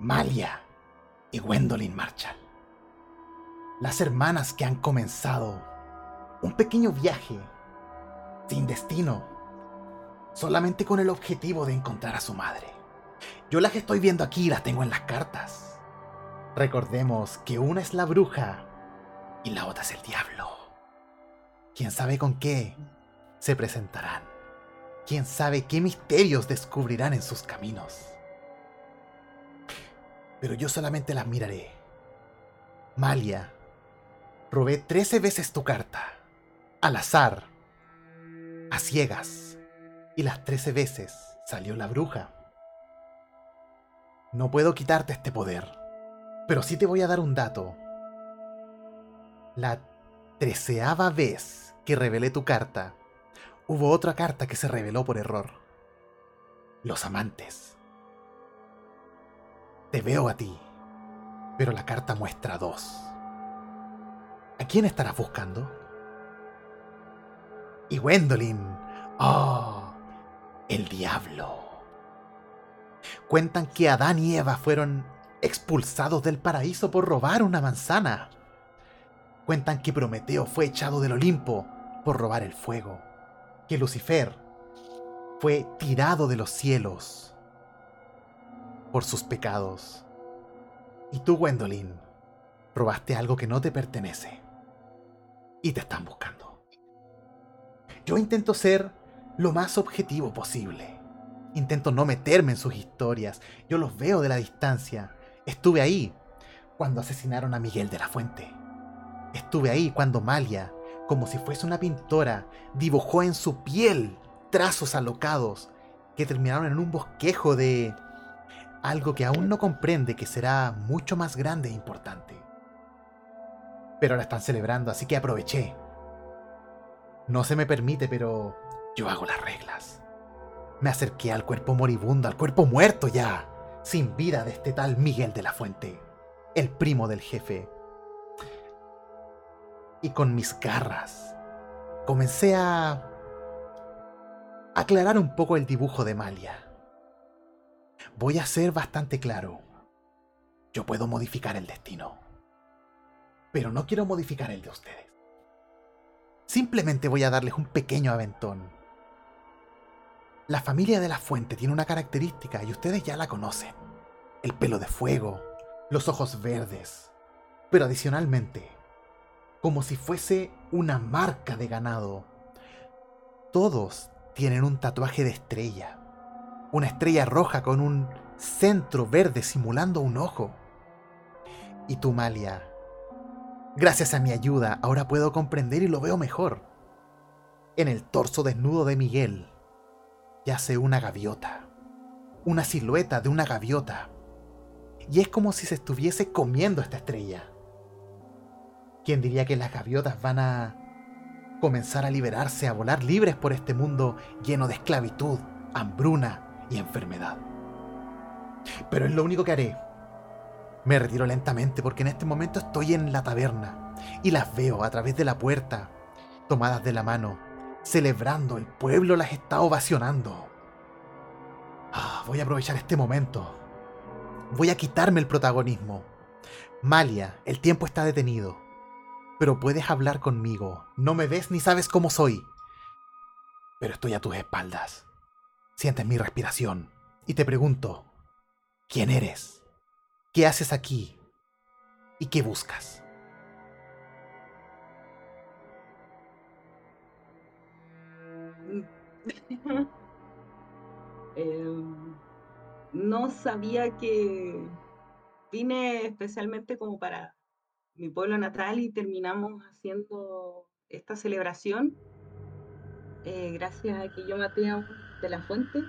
Malia y Gwendolyn Marshall. Las hermanas que han comenzado un pequeño viaje sin destino, solamente con el objetivo de encontrar a su madre. Yo las estoy viendo aquí las tengo en las cartas. Recordemos que una es la bruja y la otra es el diablo. ¿Quién sabe con qué se presentarán? ¿Quién sabe qué misterios descubrirán en sus caminos? Pero yo solamente las miraré. Malia, robé trece veces tu carta, al azar, a ciegas, y las trece veces salió la bruja. No puedo quitarte este poder, pero sí te voy a dar un dato. La treceava vez que revelé tu carta, hubo otra carta que se reveló por error. Los amantes. Te veo a ti, pero la carta muestra dos. ¿A quién estarás buscando? Y Gwendolyn. ¡Oh! El diablo. Cuentan que Adán y Eva fueron expulsados del paraíso por robar una manzana. Cuentan que Prometeo fue echado del Olimpo por robar el fuego. Que Lucifer fue tirado de los cielos por sus pecados. Y tú, Gwendolyn, robaste algo que no te pertenece. Y te están buscando. Yo intento ser lo más objetivo posible. Intento no meterme en sus historias. Yo los veo de la distancia. Estuve ahí cuando asesinaron a Miguel de la Fuente. Estuve ahí cuando Malia, como si fuese una pintora, dibujó en su piel trazos alocados que terminaron en un bosquejo de algo que aún no comprende que será mucho más grande e importante. Pero ahora están celebrando, así que aproveché. No se me permite, pero yo hago las reglas. Me acerqué al cuerpo moribundo, al cuerpo muerto ya, sin vida de este tal Miguel de la Fuente, el primo del jefe. Y con mis garras comencé a aclarar un poco el dibujo de Malia Voy a ser bastante claro. Yo puedo modificar el destino. Pero no quiero modificar el de ustedes. Simplemente voy a darles un pequeño aventón. La familia de la fuente tiene una característica y ustedes ya la conocen. El pelo de fuego, los ojos verdes. Pero adicionalmente, como si fuese una marca de ganado, todos tienen un tatuaje de estrella una estrella roja con un centro verde simulando un ojo. Y tú, Malia, gracias a mi ayuda, ahora puedo comprender y lo veo mejor. En el torso desnudo de Miguel yace una gaviota, una silueta de una gaviota. Y es como si se estuviese comiendo esta estrella. ¿Quién diría que las gaviotas van a comenzar a liberarse, a volar libres por este mundo lleno de esclavitud, hambruna y enfermedad. Pero es lo único que haré. Me retiro lentamente porque en este momento estoy en la taberna y las veo a través de la puerta, tomadas de la mano, celebrando. El pueblo las está ovacionando. Ah, voy a aprovechar este momento. Voy a quitarme el protagonismo. Malia, el tiempo está detenido. Pero puedes hablar conmigo. No me ves ni sabes cómo soy. Pero estoy a tus espaldas. Sientes mi respiración y te pregunto, ¿quién eres? ¿Qué haces aquí? ¿Y qué buscas? Em, no sabía que vine especialmente como para mi pueblo natal y terminamos haciendo esta celebración eh, gracias a que yo maté a de la fuente,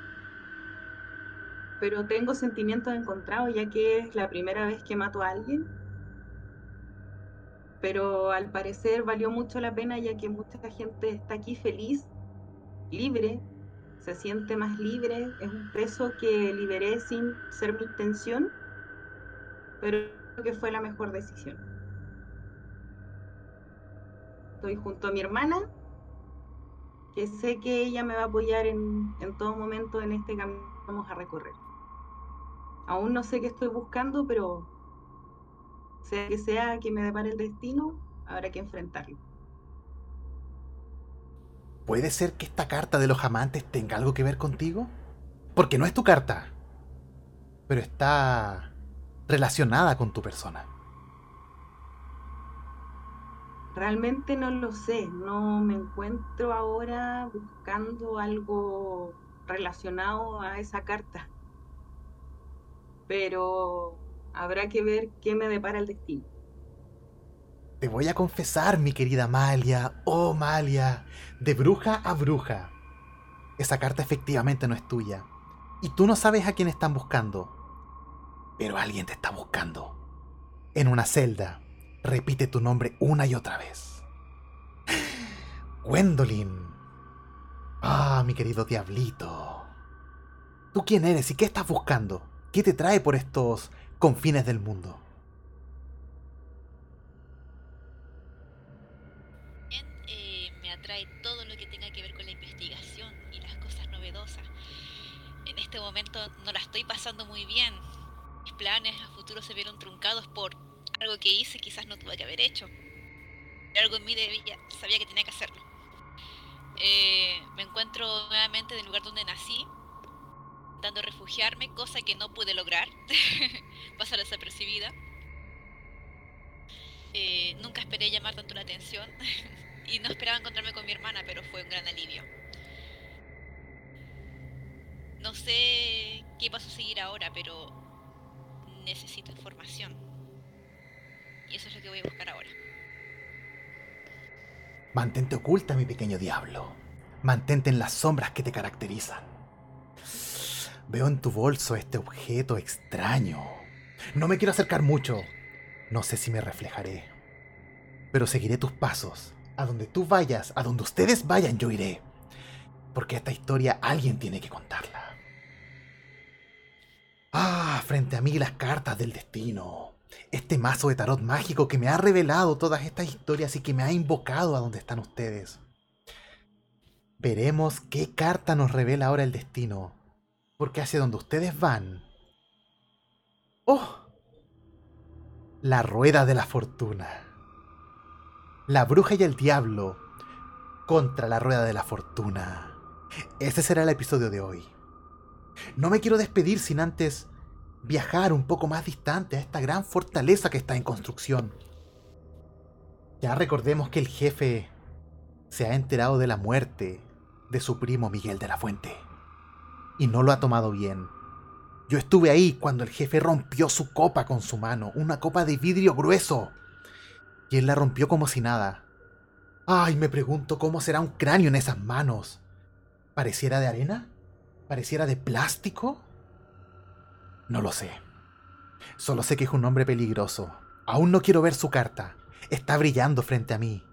pero tengo sentimientos encontrados ya que es la primera vez que mato a alguien. Pero al parecer valió mucho la pena ya que mucha gente está aquí feliz, libre, se siente más libre, es un preso que liberé sin ser mi intención, pero creo que fue la mejor decisión. Estoy junto a mi hermana que sé que ella me va a apoyar en, todo momento en este camino que vamos a recorrer. Aún no sé qué estoy buscando, pero sea que sea que me depare el destino, habrá que enfrentarlo. ¿Puede ser que esta carta de los amantes tenga algo que ver contigo? Porque no es tu carta, pero está relacionada con tu persona. Realmente no lo sé, no me encuentro ahora buscando algo relacionado a esa carta. Pero habrá que ver qué me depara el destino. Te voy a confesar, mi querida Malia, oh Malia, de bruja a bruja. Esa carta efectivamente no es tuya. Y tú no sabes a quién están buscando. Pero alguien te está buscando. En una celda. Repite tu nombre una y otra vez. Gwendolyn. Ah, mi querido diablito. ¿Tú quién eres y qué estás buscando? ¿Qué te trae por estos confines del mundo? Eh, me atrae todo lo que tenga que ver con la investigación y las cosas novedosas. En este momento no la estoy pasando muy bien. Mis planes a futuro se vieron truncados por algo que hice quizás no tuve que haber hecho. Algo en mí debía, sabía que tenía que hacerlo. Eh, me encuentro nuevamente en el lugar donde nací, intentando refugiarme, cosa que no pude lograr, pasar desapercibida. Eh, nunca esperé llamar tanto la atención y no esperaba encontrarme con mi hermana, pero fue un gran alivio. No sé qué va a suceder ahora, pero necesito información. Y eso es lo que voy a buscar ahora. Mantente oculta, mi pequeño diablo. Mantente en las sombras que te caracterizan. Veo en tu bolso este objeto extraño. No me quiero acercar mucho. No sé si me reflejaré. Pero seguiré tus pasos. A donde tú vayas, a donde ustedes vayan, yo iré. Porque esta historia alguien tiene que contarla. Ah, frente a mí las cartas del destino. Este mazo de tarot mágico que me ha revelado todas estas historias y que me ha invocado a donde están ustedes. Veremos qué carta nos revela ahora el destino. Porque hacia donde ustedes van... ¡Oh! La rueda de la fortuna. La bruja y el diablo contra la rueda de la fortuna. Ese será el episodio de hoy. No me quiero despedir sin antes viajar un poco más distante a esta gran fortaleza que está en construcción. Ya recordemos que el jefe se ha enterado de la muerte de su primo Miguel de la Fuente. Y no lo ha tomado bien. Yo estuve ahí cuando el jefe rompió su copa con su mano, una copa de vidrio grueso. Y él la rompió como si nada. Ay, me pregunto cómo será un cráneo en esas manos. ¿Pareciera de arena? ¿Pareciera de plástico? No lo sé. Solo sé que es un hombre peligroso. Aún no quiero ver su carta. Está brillando frente a mí.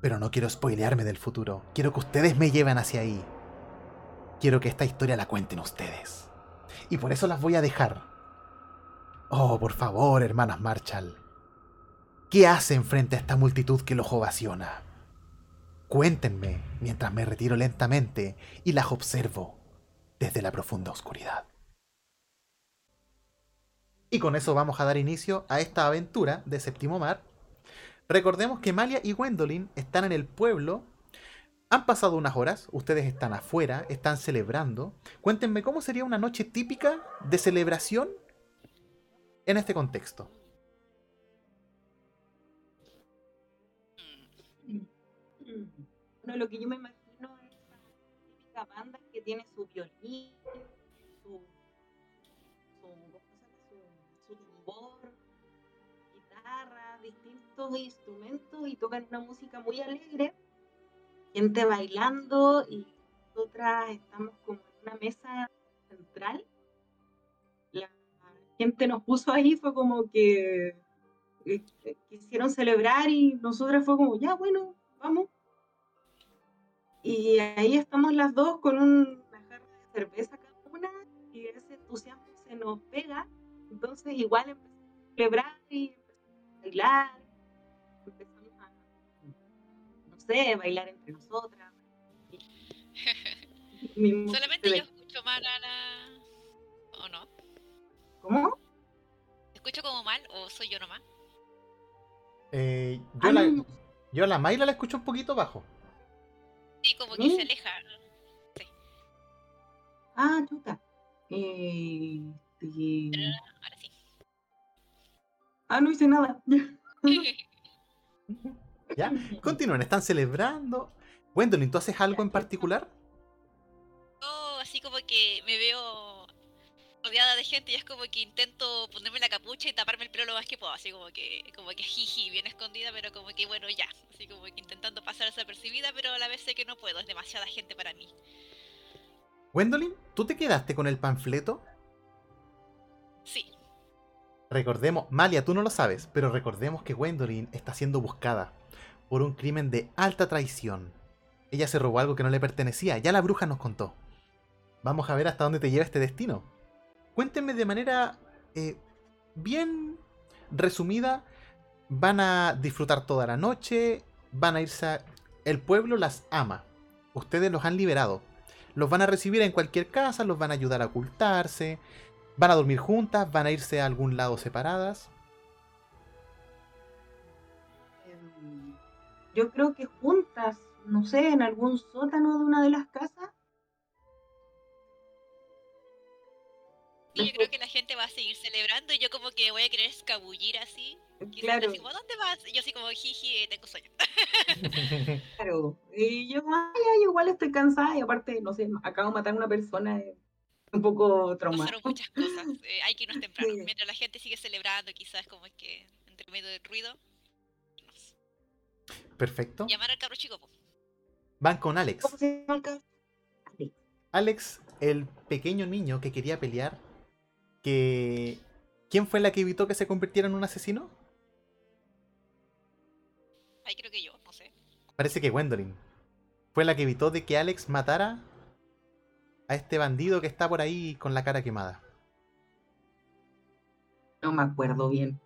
Pero no quiero spoilearme del futuro. Quiero que ustedes me lleven hacia ahí. Quiero que esta historia la cuenten ustedes. Y por eso las voy a dejar. Oh, por favor, hermanas Marshall. ¿Qué hacen frente a esta multitud que los ovaciona? Cuéntenme mientras me retiro lentamente y las observo desde la profunda oscuridad. Y con eso vamos a dar inicio a esta aventura de Séptimo Mar. Recordemos que Malia y Gwendolyn están en el pueblo. Han pasado unas horas, ustedes están afuera, están celebrando. Cuéntenme cómo sería una noche típica de celebración en este contexto. Bueno, lo que yo me imagino es una típica banda que tiene su violín, distintos instrumentos y tocan una música muy alegre, gente bailando y nosotras estamos como en una mesa central. La gente nos puso ahí, fue como que eh, quisieron celebrar y nosotras fue como, ya bueno, vamos. Y ahí estamos las dos con una jarra de cerveza cada una y ese entusiasmo se nos pega. Entonces igual empezamos a celebrar y bailar, sé, bailar entre nosotras. Solamente yo escucho mal a la... ¿O no? como mal o soy yo nomás? Eh, yo, Ah, la, no, yo a la Mayla la escucho un poquito bajo. Sí, como que ¿Sí? se aleja. Ah, chuta. Eh, eh, Ahora sí. Ah, no hice nada. ¿Ya? Continúen, están celebrando. Gwendolyn, ¿tú haces algo en particular? Yo así como que me veo rodeada de gente y es como que intento ponerme la capucha y taparme el pelo lo más que puedo, así como que, como que jiji, bien escondida, pero como que bueno ya, así como que intentando pasar desapercibida, pero a la vez sé que no puedo, es demasiada gente para mí. Gwendolyn, ¿tú te quedaste con el panfleto? Sí, Recordemos, Malia, tú no lo sabes, pero recordemos que Gwendolyn está siendo buscada por un crimen de alta traición. Ella se robó algo que no le pertenecía, ya la bruja nos contó. Vamos a ver hasta dónde te lleva este destino. Cuéntenme de manera eh, bien resumida. Van a disfrutar toda la noche, van a irse a... El pueblo las ama. Ustedes los han liberado. Los van a recibir en cualquier casa, los van a ayudar a ocultarse, van a dormir juntas, van a irse a algún lado separadas. Yo creo que juntas, no sé, en algún sótano de una de las casas. y yo creo que la gente va a seguir celebrando y yo como que voy a querer escabullir así. Claro, así como, ¿dónde vas? Y yo así como, jiji, tengo sueño. claro. Y yo, ay, ay, igual estoy cansada y aparte, no sé, acabo de matar a una persona eh, un poco traumada. Pasaron muchas cosas, eh, hay que irnos temprano. Sí. Mientras la gente sigue celebrando, quizás como que entre medio del ruido. Perfecto. llamar al cabro chico. po. Van con Alex. ¿Cómo se llama el? Alex, el pequeño niño que quería pelear, que... ¿Quién fue la que evitó que se convirtiera en un asesino? Ahí creo que yo, no sé. Parece que Gwendolyn. Fue la que evitó de que Alex matara a este bandido que está por ahí con la cara quemada. No me acuerdo bien,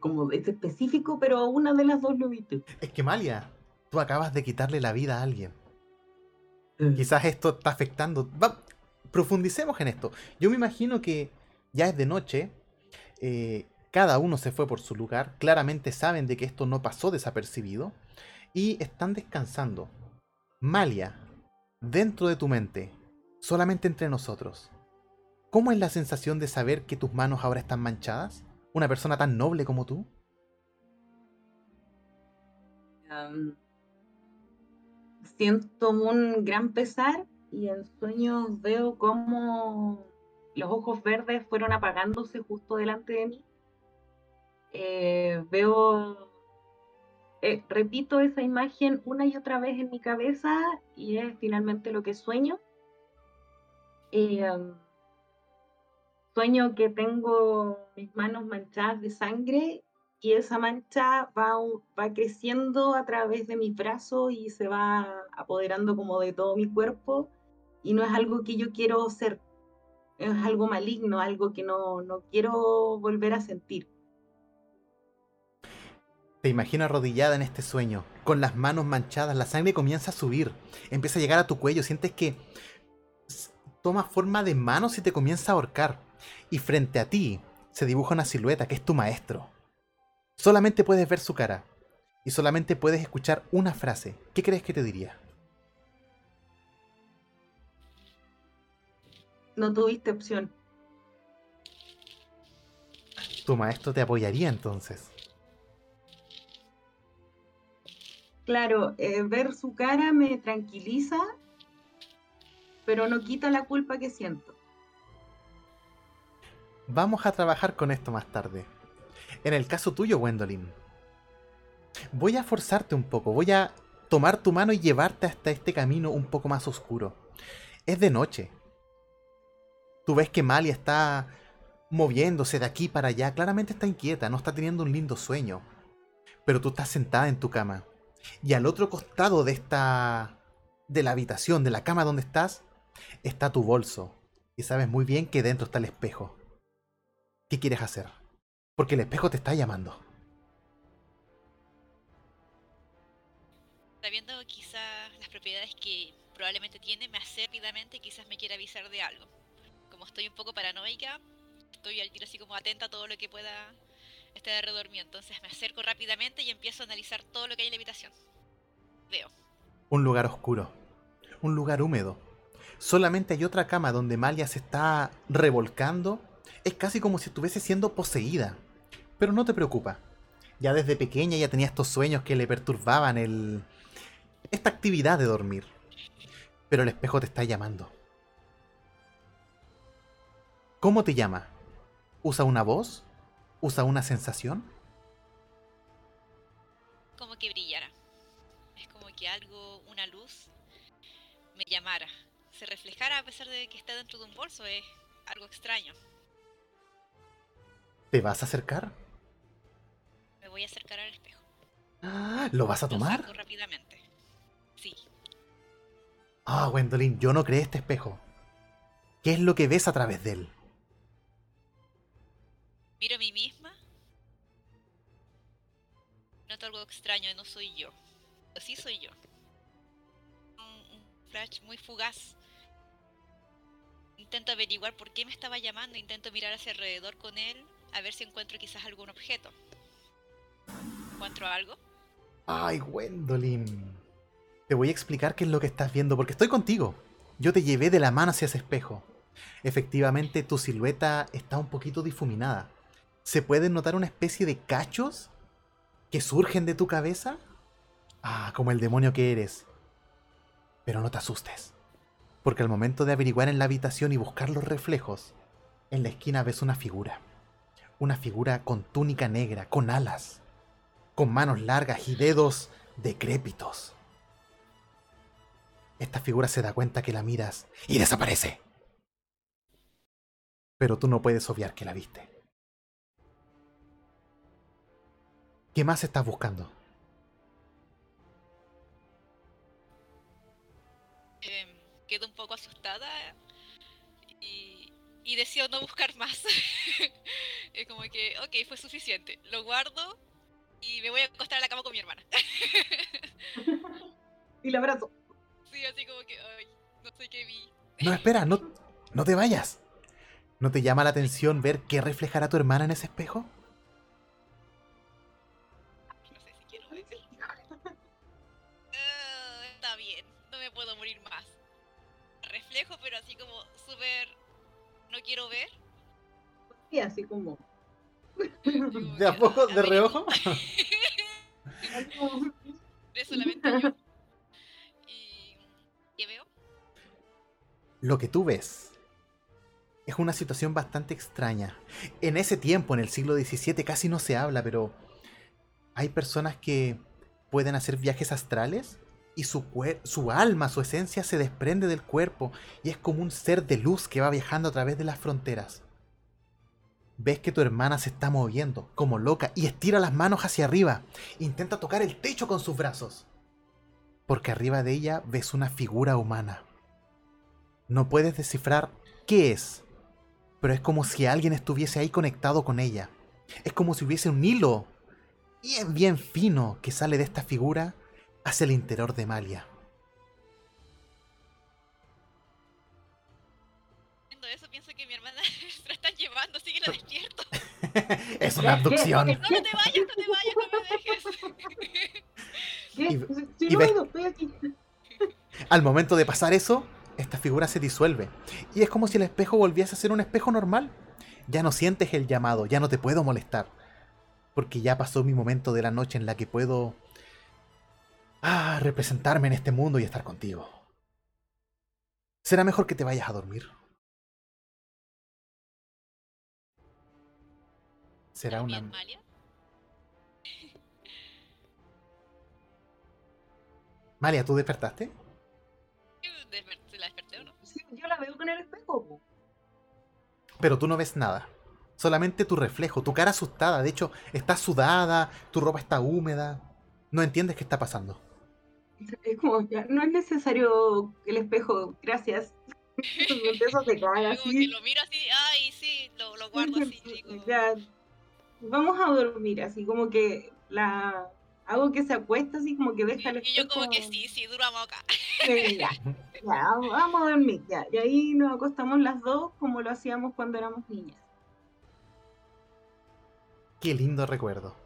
como ese específico, pero una de las dos lo viste. Es que Malia, tú acabas de quitarle la vida a alguien. Quizás esto está afectando. Va- profundicemos en esto. Yo me imagino que ya es de noche. eh, cada uno se fue por su lugar. Claramente saben de que esto no pasó desapercibido. Y están descansando. Malia, dentro de tu mente, solamente entre nosotros. ¿Cómo es la sensación de saber que tus manos ahora están manchadas? ¿Una persona tan noble como tú? Siento un gran pesar y en sueños veo cómo los ojos verdes fueron apagándose justo delante de mí. Eh, veo, eh, repito esa imagen una y otra vez en mi cabeza y es finalmente lo que sueño. Eh, sueño que tengo mis manos manchadas de sangre y esa mancha va, va creciendo a través de mis brazos y se va apoderando como de todo mi cuerpo y no es algo que yo quiero ser, es algo maligno, algo que no, no quiero volver a sentir. Te imagino arrodillada en este sueño, con las manos manchadas, la sangre comienza a subir, empieza a llegar a tu cuello, sientes que toma forma de manos y te comienza a ahorcar. Y frente a ti se dibuja una silueta que es tu maestro. Solamente puedes ver su cara y solamente puedes escuchar una frase. ¿Qué crees que te diría? No tuviste opción. Tu maestro te apoyaría entonces. Claro, eh, ver su cara me tranquiliza, pero no quita la culpa que siento. Vamos a trabajar con esto más tarde. En el caso tuyo, Gwendolyn, voy a forzarte un poco, voy a tomar tu mano y llevarte hasta este camino un poco más oscuro. Es de noche. Tú ves que Malia está moviéndose de aquí para allá, claramente está inquieta, no está teniendo un lindo sueño. Pero tú estás sentada en tu cama. Y al otro costado de esta de la habitación, de la cama donde estás, está tu bolso. Y sabes muy bien que dentro está el espejo. ¿Qué quieres hacer? Porque el espejo te está llamando. Sabiendo quizás las propiedades que probablemente tiene, me hace rápidamente y quizás me quiera avisar de algo. Como estoy un poco paranoica, estoy al tiro así como atenta a todo lo que pueda esté alrededor mío. Entonces me acerco rápidamente y empiezo a analizar todo lo que hay en la habitación. Veo. Un lugar oscuro. Un lugar húmedo. Solamente hay otra cama donde Malia se está revolcando. Es casi como si estuviese siendo poseída. Pero no te preocupa. Ya desde pequeña ya tenía estos sueños que le perturbaban el... esta actividad de dormir. Pero el espejo te está llamando. ¿Cómo te llama? ¿Usa una voz? ¿Usa una sensación? Como que brillara. Es como que algo, una luz, me llamara. Se reflejara a pesar de que está dentro de un bolso. Es algo extraño. ¿Te vas a acercar? Me voy a acercar al espejo. Ah, ¿Lo vas a Lo tomar? saco rápidamente. Sí. Ah, Gwendolyn, yo no creé este espejo. ¿Qué es lo que ves a través de él? Miro a mí misma. Noto algo extraño, no soy yo. Pero sí soy yo. Un, un flash muy fugaz. Intento averiguar por qué me estaba llamando, intento mirar hacia alrededor con él, a ver si encuentro quizás algún objeto. ¿Encuentro algo? Ay, Gwendolyn. Te voy a explicar qué es lo que estás viendo, porque estoy contigo. Yo te llevé de la mano hacia ese espejo. Efectivamente, tu silueta está un poquito difuminada. ¿Se pueden notar una especie de cachos que surgen de tu cabeza? Ah, como el demonio que eres. Pero no te asustes, porque al momento de averiguar en la habitación y buscar los reflejos, en la esquina ves una figura. Una figura con túnica negra, con alas, con manos largas y dedos decrépitos. Esta figura se da cuenta que la miras y desaparece. Pero tú no puedes obviar que la viste. ¿Qué más estás buscando? Em, quedo un poco asustada y, decido no buscar más. es como que, ok, fue suficiente. Lo guardo y me voy a acostar a la cama con mi hermana. Y la abrazo. sí, así como que, ay, no sé qué vi. No, espera, no, no te vayas. ¿No te llama la atención ver qué reflejará tu hermana en ese espejo? No sé si quiero decir. Ah, está bien, no me puedo morir más. Reflejo, pero así como súper... No quiero ver. Y así como. ¿De a poco, de reojo? De solamente yo. ¿Y qué veo? Lo que tú ves es una situación bastante extraña. En ese tiempo, en el siglo XVII, casi no se habla, pero hay personas que pueden hacer viajes astrales y su, alma, su esencia se desprende del cuerpo y es como un ser de luz que va viajando a través de las fronteras. Ves que tu hermana se está moviendo como loca y estira las manos hacia arriba. Intenta tocar el techo con sus brazos. Porque arriba de ella ves una figura humana. No puedes descifrar qué es, pero es como si alguien estuviese ahí conectado con ella. Es como si hubiese un hilo bien, bien fino que sale de esta figura hacia el interior de Malia. Viendo eso pienso que mi hermana se la están llevando, así que la despierto. es una abducción. No, no te vayas, no te vayas, no me dejes. ¿Qué? Y- Sí, y no ves- he ido, estoy aquí. Al momento de pasar eso, esta figura se disuelve. Y es como si el espejo volviese a ser un espejo normal. Ya no sientes el llamado, ya no te puedo molestar. Porque ya pasó mi momento de la noche en la que puedo ah, representarme en este mundo y estar contigo. Será mejor que te vayas a dormir. Será una... Malia. Malia, ¿tú despertaste? Desper- ¿Se la desperté o no? Sí, yo la veo con el espejo. Pero tú no ves nada. Solamente tu reflejo, tu cara asustada. De hecho, está sudada, tu ropa está húmeda. No entiendes qué está pasando. Es como, ya, no es necesario el espejo, gracias. A secar Como que así. lo miro así, ay, sí, lo, lo guardo así. Ya, vamos a dormir, así como que la hago que se acuesta, así como que deja el Y yo como que espejo. sí, sí, duramos acá. Eh, ya, vamos a dormir, ya. Y ahí nos acostamos las dos como lo hacíamos cuando éramos niñas. Qué lindo recuerdo.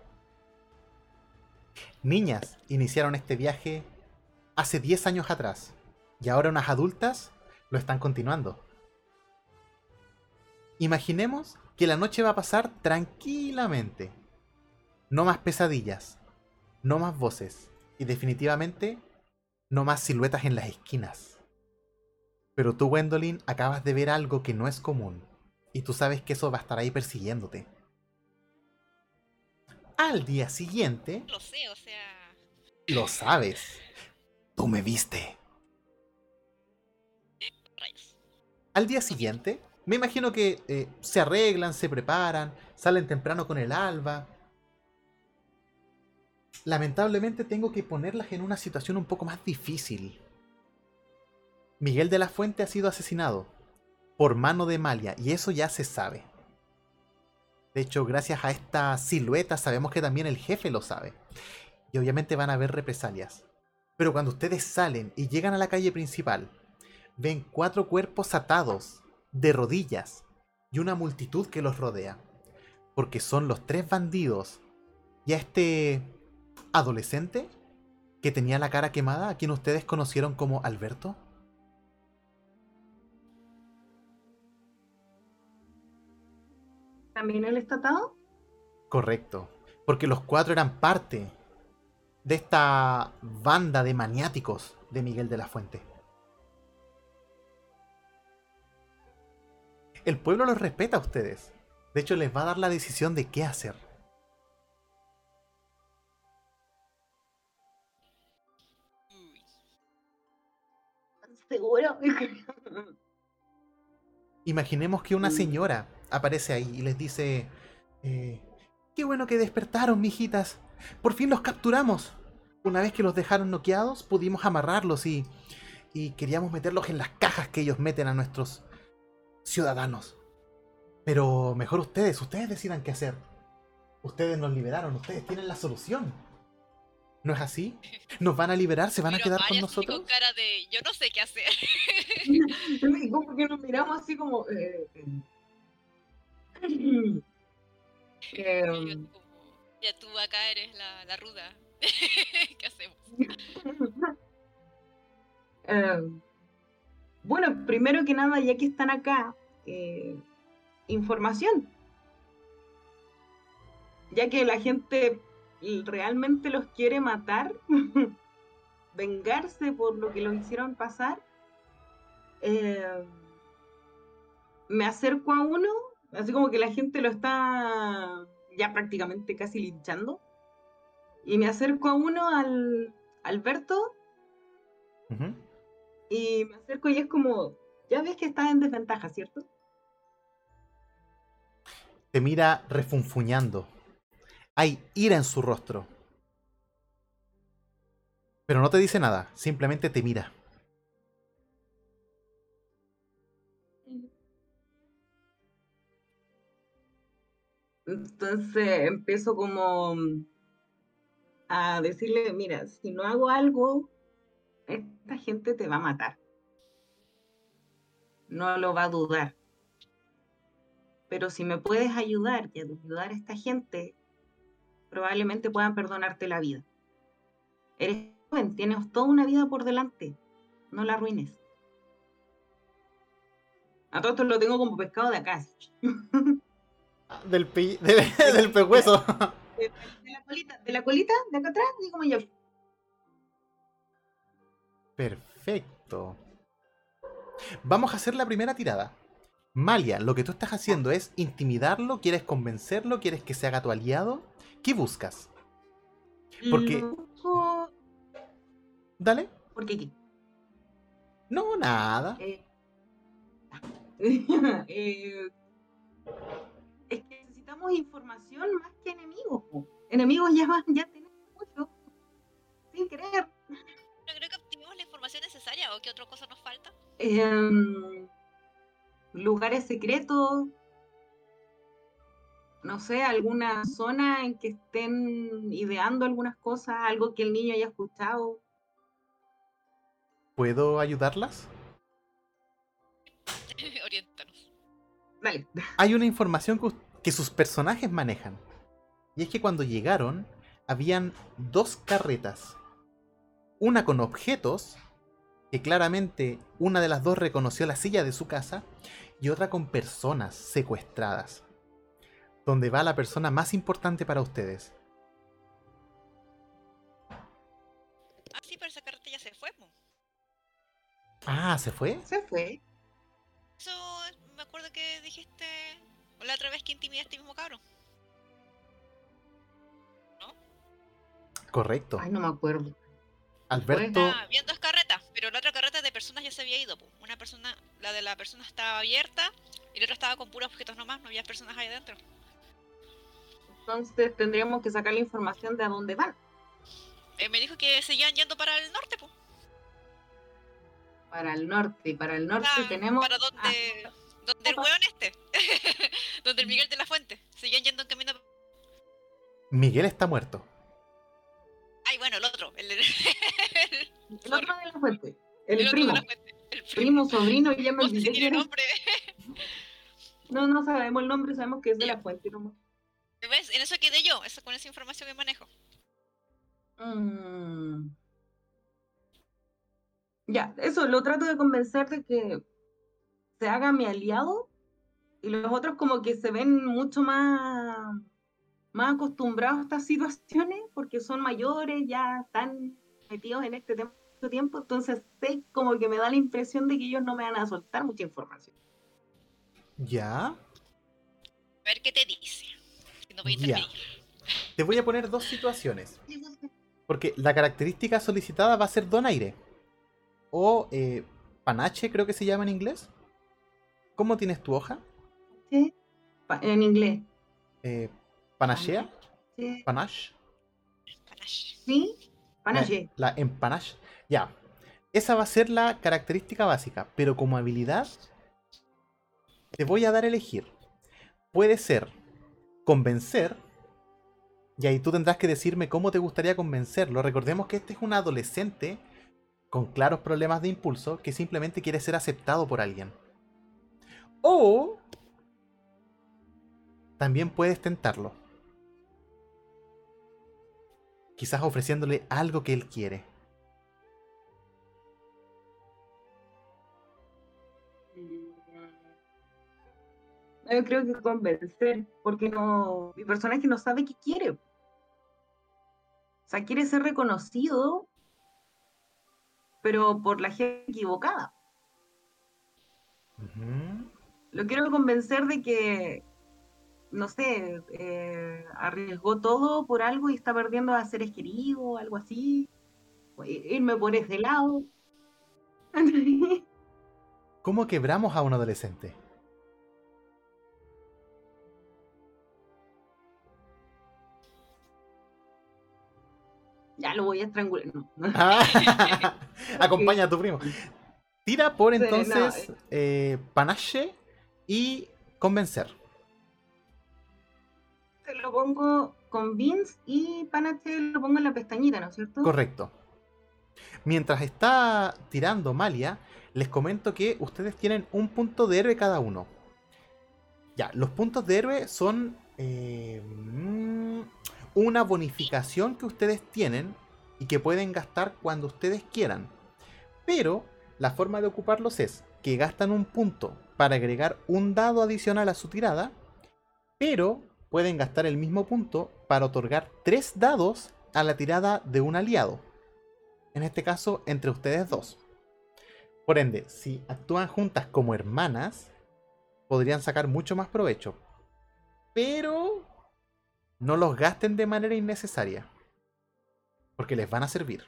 Niñas iniciaron este viaje hace 10 años atrás y ahora unas adultas lo están continuando. Imaginemos que la noche va a pasar tranquilamente. No más pesadillas, no más voces y definitivamente no más siluetas en las esquinas. Pero tú, Gwendolyn, acabas de ver algo que no es común y tú sabes que eso va a estar ahí persiguiéndote. Al día siguiente... Lo sé, o sea... Lo sabes. Tú me viste. Al día siguiente, me imagino que eh, se arreglan, se preparan, salen temprano con el alba. Lamentablemente tengo que ponerlas en una situación un poco más difícil. Miguel de la Fuente ha sido asesinado por mano de Malia y eso ya se sabe. De hecho, gracias a esta silueta sabemos que también el jefe lo sabe. Y obviamente van a haber represalias. Pero cuando ustedes salen y llegan a la calle principal, ven cuatro cuerpos atados, de rodillas, y una multitud que los rodea. Porque son los tres bandidos y a este adolescente que tenía la cara quemada, a quien ustedes conocieron como Alberto. ¿También él está atado? Correcto. Porque los cuatro eran parte de esta banda de maniáticos de Miguel de la Fuente. El pueblo los respeta a ustedes. De hecho, les va a dar la decisión de qué hacer. ¿Seguro? Imaginemos que una Mm. señora aparece ahí y les dice: eh, Qué bueno que despertaron, mijitas. Por fin los capturamos. Una vez que los dejaron noqueados, pudimos amarrarlos y, y queríamos meterlos en las cajas que ellos meten a nuestros ciudadanos. Pero mejor ustedes, ustedes decidan qué hacer. Ustedes nos liberaron, ustedes tienen la solución. ¿No es así? ¿Nos van a liberar? ¿Se van a quedar con nosotros? Con cara de, yo no sé qué hacer. Y como que nos miramos así como... eh, eh. Eh, ya tú acá eres la, la ruda. ¿Qué hacemos? eh, bueno, primero que nada, ya que están acá, eh, información. Ya que la gente realmente los quiere matar, vengarse por lo que los hicieron pasar, eh, me acerco a uno, así como que la gente lo está ya prácticamente casi linchando, y me acerco a uno, al Alberto, y me acerco y es como, ya ves que estás en desventaja, ¿cierto? Te mira refunfuñando. Hay ira en su rostro. Pero no te dice nada, simplemente te mira. Entonces empiezo como a decirle, mira, si no hago algo, esta gente te va a matar. No lo va a dudar. Pero si me puedes ayudar y ayudar a esta gente, probablemente puedan perdonarte la vida. Eres joven, tienes toda una vida por delante. No la arruines. A todo esto lo tengo como pescado de acá. Del, pe- del, del pehueso. de, de la colita, de la colita, de acá atrás, así como yo. Perfecto. Vamos a hacer la primera tirada. Malia, lo que tú estás haciendo es intimidarlo, quieres convencerlo, quieres que se haga tu aliado. ¿Qué buscas? Porque- busco Dale. porque aquí. No, nada. Eh, eh, es que necesitamos información más que enemigos. po. Enemigos ya, van- ya tenemos mucho. Sin querer. No creo que obtuvimos la información necesaria o qué otra cosa nos falta. Em, lugares secretos. No sé, alguna zona en que estén ideando algunas cosas, algo que el niño haya escuchado. ¿Puedo ayudarlas? Oriéntanos. Dale. Hay una información que, que sus personajes manejan. Y es que cuando llegaron, habían dos carretas. Una con objetos, que claramente una de las dos reconoció la silla de su casa, y otra con personas secuestradas. Donde va la persona más importante para ustedes. Ah, sí, pero esa carta ya se fue. po. Ah, ¿se fue? Se fue. Eso me acuerdo que dijiste la otra vez que intimidaste a este mismo cabro. Correcto. Ay, no me acuerdo. Alberto, Ah, habían dos carretas, pero la otra carreta de personas ya se había ido. po. Una persona, la de la persona estaba abierta y la otra estaba con puros objetos nomás, no había personas ahí adentro. Entonces tendríamos que sacar la información de a dónde van. Eh, me dijo que seguían yendo para el norte, po. Para el norte. Y para el norte Ah, tenemos. Para donde, donde el hueón este. donde el Miguel de la Fuente. Seguían yendo en camino. Miguel está muerto. Ay, bueno, el otro. El, el, El otro de la fuente. El, primo. Fuente. El Primo, sobrino, ya me olvidé tiene nombre. No, no sabemos el nombre, sabemos que es de la fuente. nomás. ¿Ves? En eso quedé yo, eso, con esa información que manejo. Mm. Ya, eso, lo trato de convencer de que se haga mi aliado y los otros como que se ven mucho más, más acostumbrados a estas situaciones porque son mayores, ya están metidos en este tema mucho tiempo, entonces sé como que me da la impresión de que ellos no me van a soltar mucha información. ¿Ya? A ver qué te dice. No voy a Ya. Te voy a poner dos situaciones. Porque la característica solicitada va a ser donaire. O eh, panache, creo que se llama en inglés. ¿Cómo tienes tu hoja? ¿Sí? Pa- En inglés. Eh, ¿Panachea? ¿Sí? ¿Panache? Panache. ¿Sí? Panache. La empanache. Ya. Esa va a ser la característica básica. Pero como habilidad, te voy a dar a elegir. Puede ser convencer. Y ahí tú tendrás que decirme cómo te gustaría convencerlo. Recordemos que este es un adolescente con claros problemas de impulso que simplemente quiere ser aceptado por alguien. O también puedes tentarlo. Quizás ofreciéndole algo que él quiere. Yo creo que convencer, porque no, mi personaje no sabe qué quiere. O sea, quiere ser reconocido, pero por la gente equivocada. Ujú. Lo quiero convencer de que, no sé, eh, arriesgó todo por algo y está perdiendo a seres queridos, algo así. Irme por ese lado. ¿Cómo quebramos a un adolescente? ya lo voy a estrangular. No. Ah, Acompaña a tu primo. Tira por Sí, no, entonces eh, panache y convencer. Te lo pongo con Vince y Panache lo pongo en la pestañita, ¿no es cierto? Correcto. Mientras está tirando Malia, les comento que ustedes tienen un punto de héroe cada uno. Ya, los puntos de héroe son eh, mm, una bonificación que ustedes tienen y que pueden gastar cuando ustedes quieran. Pero la forma de ocuparlos es que gastan un punto para agregar un dado adicional a su tirada, pero pueden gastar el mismo punto para otorgar tres dados a la tirada de un aliado. En este caso, entre ustedes dos. Por ende, si actúan juntas como hermanas, podrían sacar mucho más provecho. Pero no los gasten de manera innecesaria. Porque les van a servir.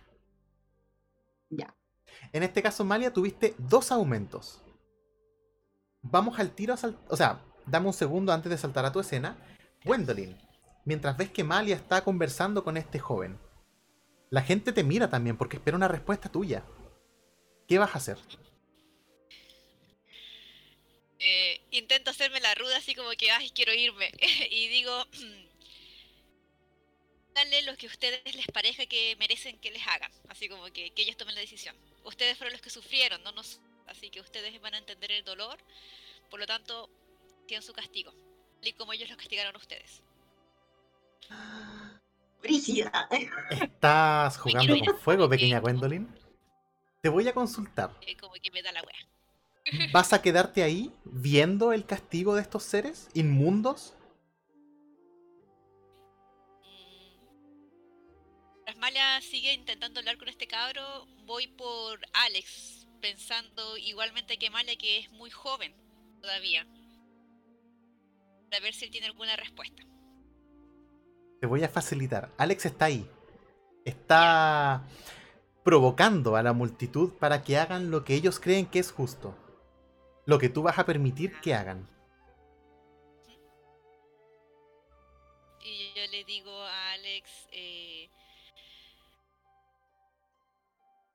Ya. En este caso, Malia, tuviste dos aumentos. Vamos al tiro a sal- O sea, dame un segundo antes de saltar a tu escena. Gwendolyn, mientras ves que Malia está conversando con este joven, la gente te mira también porque espera una respuesta tuya. ¿Qué vas a hacer? Eh, intento hacerme la ruda así como que, ay, quiero irme. y digo, dale lo que a ustedes les parezca que merecen que les hagan. Así como que, que ellos tomen la decisión. Ustedes fueron los que sufrieron, no nos... Así que ustedes van a entender el dolor. Por lo tanto, tienen su castigo. Y como ellos los castigaron a ustedes. Brígida. ¿Estás jugando ir con fuego, como que- pequeña Gwendolyn? Te voy a consultar. Eh, como que me da la wea. ¿Vas a quedarte ahí viendo el castigo de estos seres inmundos? Mientras Malia sigue intentando hablar con este cabro, voy por Alex, pensando igualmente que Malia, que es muy joven todavía. Para ver si él tiene alguna respuesta. Te voy a facilitar. Alex está ahí. Está provocando a la multitud para que hagan lo que ellos creen que es justo. Lo que tú vas a permitir que hagan. Y yo le digo a Alex, eh,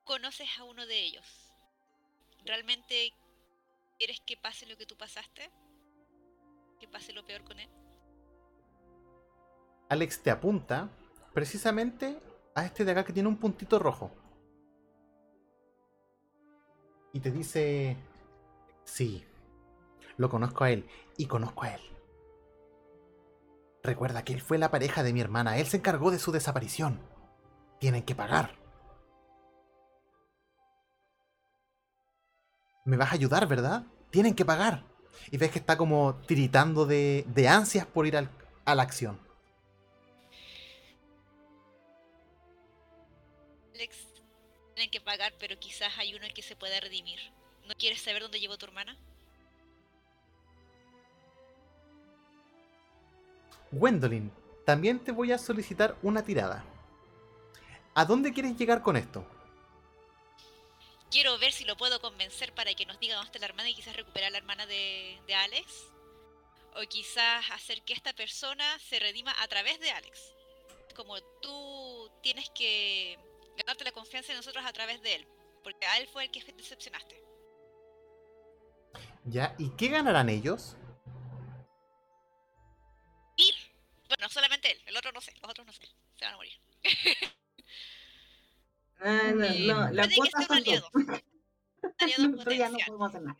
¿conoces a uno de ellos? ¿Realmente quieres que pase lo que tú pasaste? ¿Que pase lo peor con él? Alex te apunta precisamente a este de acá que tiene un puntito rojo. Y te dice, sí, lo conozco a él y conozco a él. Recuerda que él fue la pareja de mi hermana, él se encargó de su desaparición. Tienen que pagar. Me vas a ayudar, ¿verdad? Tienen que pagar. Y ves que está como tiritando de, de ansias por ir al- a la acción. Alex, tienen que pagar, pero quizás hay uno que se pueda redimir. ¿No quieres saber dónde llevó tu hermana? Gwendolyn, también te voy a solicitar una tirada. ¿A dónde quieres llegar con esto? Quiero ver si lo puedo convencer para que nos diga dónde está la hermana y quizás recuperar a la hermana de, de Alex. O quizás hacer que esta persona se redima a través de Alex. Como tú tienes que ganarte la confianza de nosotros a través de él. Porque a él fue el que decepcionaste. ¿Ya? ¿Y qué ganarán ellos? Ir. Bueno, solamente él. El otro no sé. Los otros no sé. Se van a morir. Ah, no, Eh, no, la cuota son aliado. Nosotros ya no podemos hacer nada.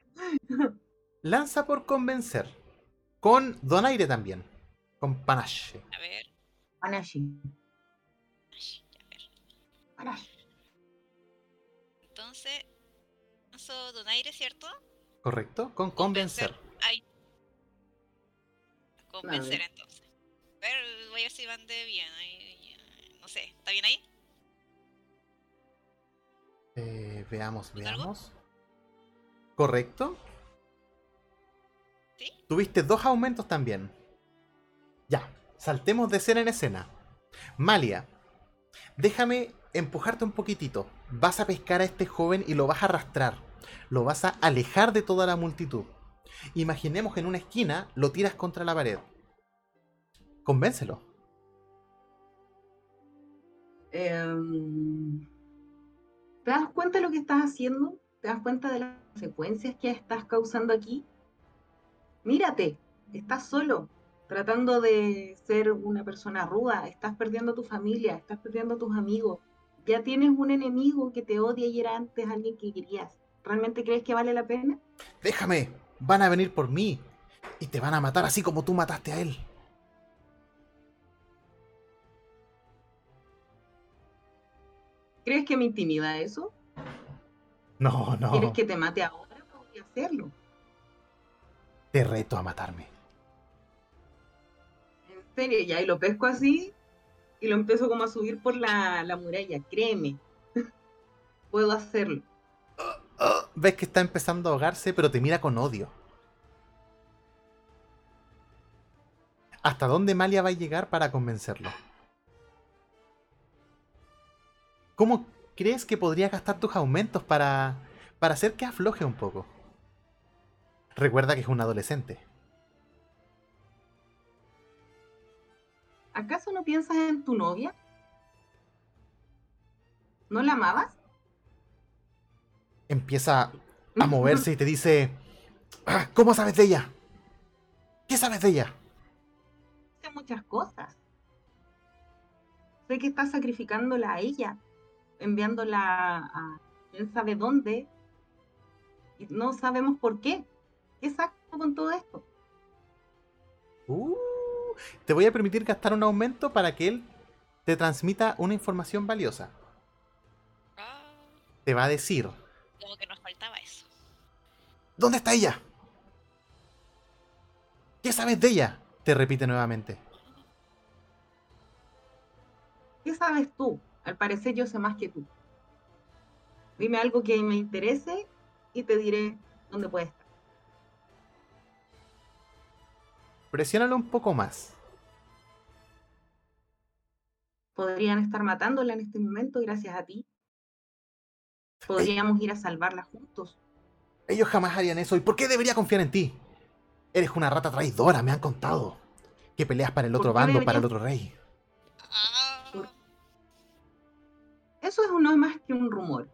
Lanza por convencer. Con Donaire también. Con Panache. A ver. Panashi, ay, a ver. Panashi. Entonces, lanzo donaire, ¿cierto? ¿Correcto? Con convencer. Ay. Convencer entonces. A ver, voy a ver si van de bien. Ay, ay, no sé, ¿está bien ahí? Eh, veamos, veamos. ¿Correcto? ¿Sí? Tuviste dos aumentos también. Ya, saltemos de escena en escena. Malia, déjame empujarte un poquitito. Vas a pescar a este joven y lo vas a arrastrar. Lo vas a alejar de toda la multitud. Imaginemos que en una esquina lo tiras contra la pared. Convéncelo. Em, ¿Te das cuenta de lo que estás haciendo? ¿Te das cuenta de las consecuencias que estás causando aquí? Mírate, estás solo, tratando de ser una persona ruda, estás perdiendo tu familia, estás perdiendo a tus amigos, ya tienes un enemigo que te odia y era antes alguien que querías. ¿Realmente crees que vale la pena? Déjame. Van a venir por mí. Y te van a matar así como tú mataste a él. ¿Crees que me intimida eso? No, no. ¿Quieres que te mate ahora? Podría hacerlo. Te reto a matarme. En serio, ya, y lo pesco así y lo empiezo como a subir por la, la muralla. Créeme, puedo hacerlo. Ah, Ves que está empezando a ahogarse, pero te mira con odio. ¿Hasta dónde Malia va a llegar para convencerlo? ¿Cómo crees que podría gastar tus aumentos para, para hacer que afloje un poco? Recuerda que es un adolescente. ¿Acaso no piensas en tu novia? ¿No la amabas? Empieza a moverse y te dice, "Ah, ¿cómo sabes de ella? ¿Qué sabes de ella? Hace muchas cosas. Sé que estás sacrificándola a ella, enviándola a quién sabe dónde, y no sabemos por qué. ¿Qué saco con todo esto? Uh, te voy a permitir gastar un aumento para que él te transmita una información valiosa. Ah, Te va a decir, como que nos faltaba eso. ¿dónde está ella? ¿Qué sabes de ella? Te repite nuevamente. ¿Qué sabes tú? Al parecer yo sé más que tú. Dime algo que me interese y te diré dónde puede estar. Presiónalo un poco más. Podrían estar matándola en este momento gracias a ti. Podríamos ir a salvarla juntos. Ellos jamás harían eso. ¿Y por qué debería confiar en ti? Eres una rata traidora, me han contado. Que peleas para el ¿Por otro bando, para el otro rey. Eso es no es más que un rumor.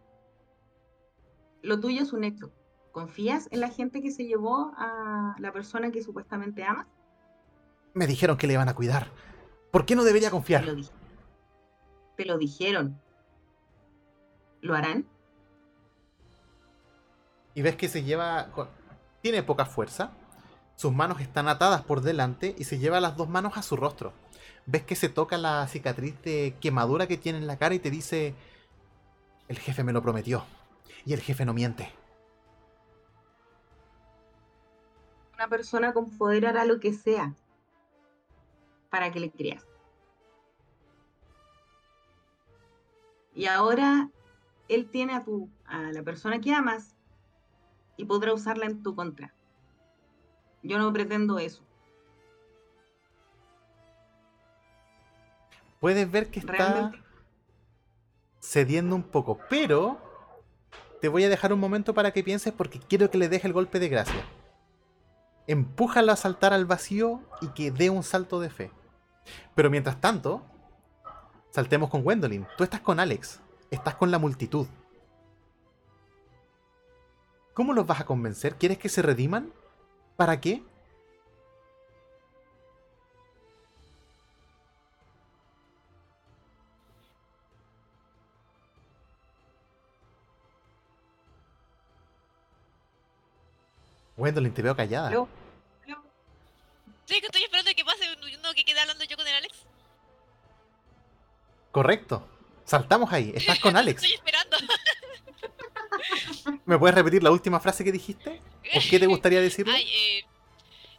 Lo tuyo es un hecho. ¿Confías en la gente que se llevó a la persona que supuestamente amas? Me dijeron que le iban a cuidar. ¿Por qué no debería Te lo, confiar? dije. Te lo dijeron. ¿Lo harán? Y ves que se lleva... Tiene poca fuerza. Sus manos están atadas por delante y se lleva las dos manos a su rostro. Ves que se toca la cicatriz de quemadura que tiene en la cara y te dice... El jefe me lo prometió. Y el jefe no miente. Una persona con poder hará lo que sea para que le creas. Y ahora él tiene a tu a la persona que amas y podrá usarla en tu contra. Yo no pretendo eso. Puedes ver que está Realmente cediendo un poco, pero te voy a dejar un momento para que pienses porque quiero que le deje el golpe de gracia. Empújalo a saltar al vacío y que dé un salto de fe. Pero mientras tanto, saltemos con Gwendolyn. Tú estás con Alex, estás con la multitud. ¿Cómo los vas a convencer? ¿Quieres que se rediman? ¿Para qué? Gwendolyn, te veo callada. Aló, aló. sí, que estoy esperando que pase uno que quede hablando yo con el Alex. Correcto. Saltamos ahí. Estás con Alex. Estoy esperando. ¿Me puedes repetir la última frase que dijiste? ¿O qué te gustaría decirle? Ay, eh,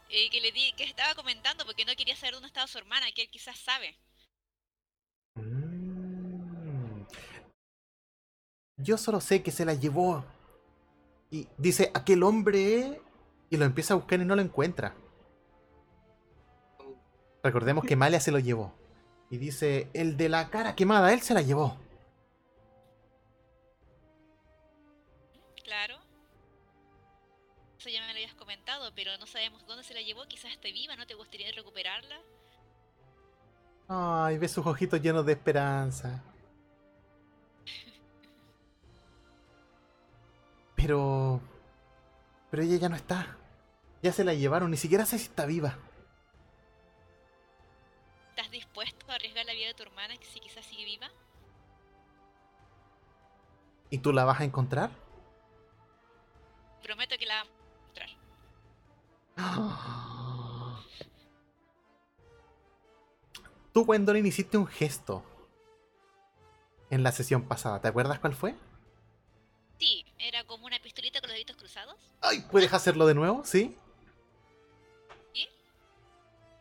eh, que le di, que estaba comentando porque no quería saber dónde estaba su hermana, que él quizás sabe. Mm. Yo solo sé que se la llevó. Y dice, aquel hombre... Y lo empieza a buscar y no lo encuentra. Recordemos que Malia se lo llevó. Y dice, el de la cara quemada, él se la llevó. Claro. Eso ya me lo habías comentado, pero no sabemos dónde se la llevó. Quizás esté viva, ¿no te gustaría recuperarla? Ay, ve sus ojitos llenos de esperanza. Pero... Pero ella ya no está. Ya se la llevaron, ni siquiera sé si está viva. ¿Estás dispuesto a arriesgar la vida de tu hermana que si quizás sigue viva? ¿Y tú la vas a encontrar? Prometo que la vamos a encontrar. Tú, Gwendolyn, hiciste un gesto en la sesión pasada. ¿Te acuerdas cuál fue? Sí, era como una pistolita con los deditos cruzados. Ay, ¿puedes hacerlo de nuevo? ¿Sí?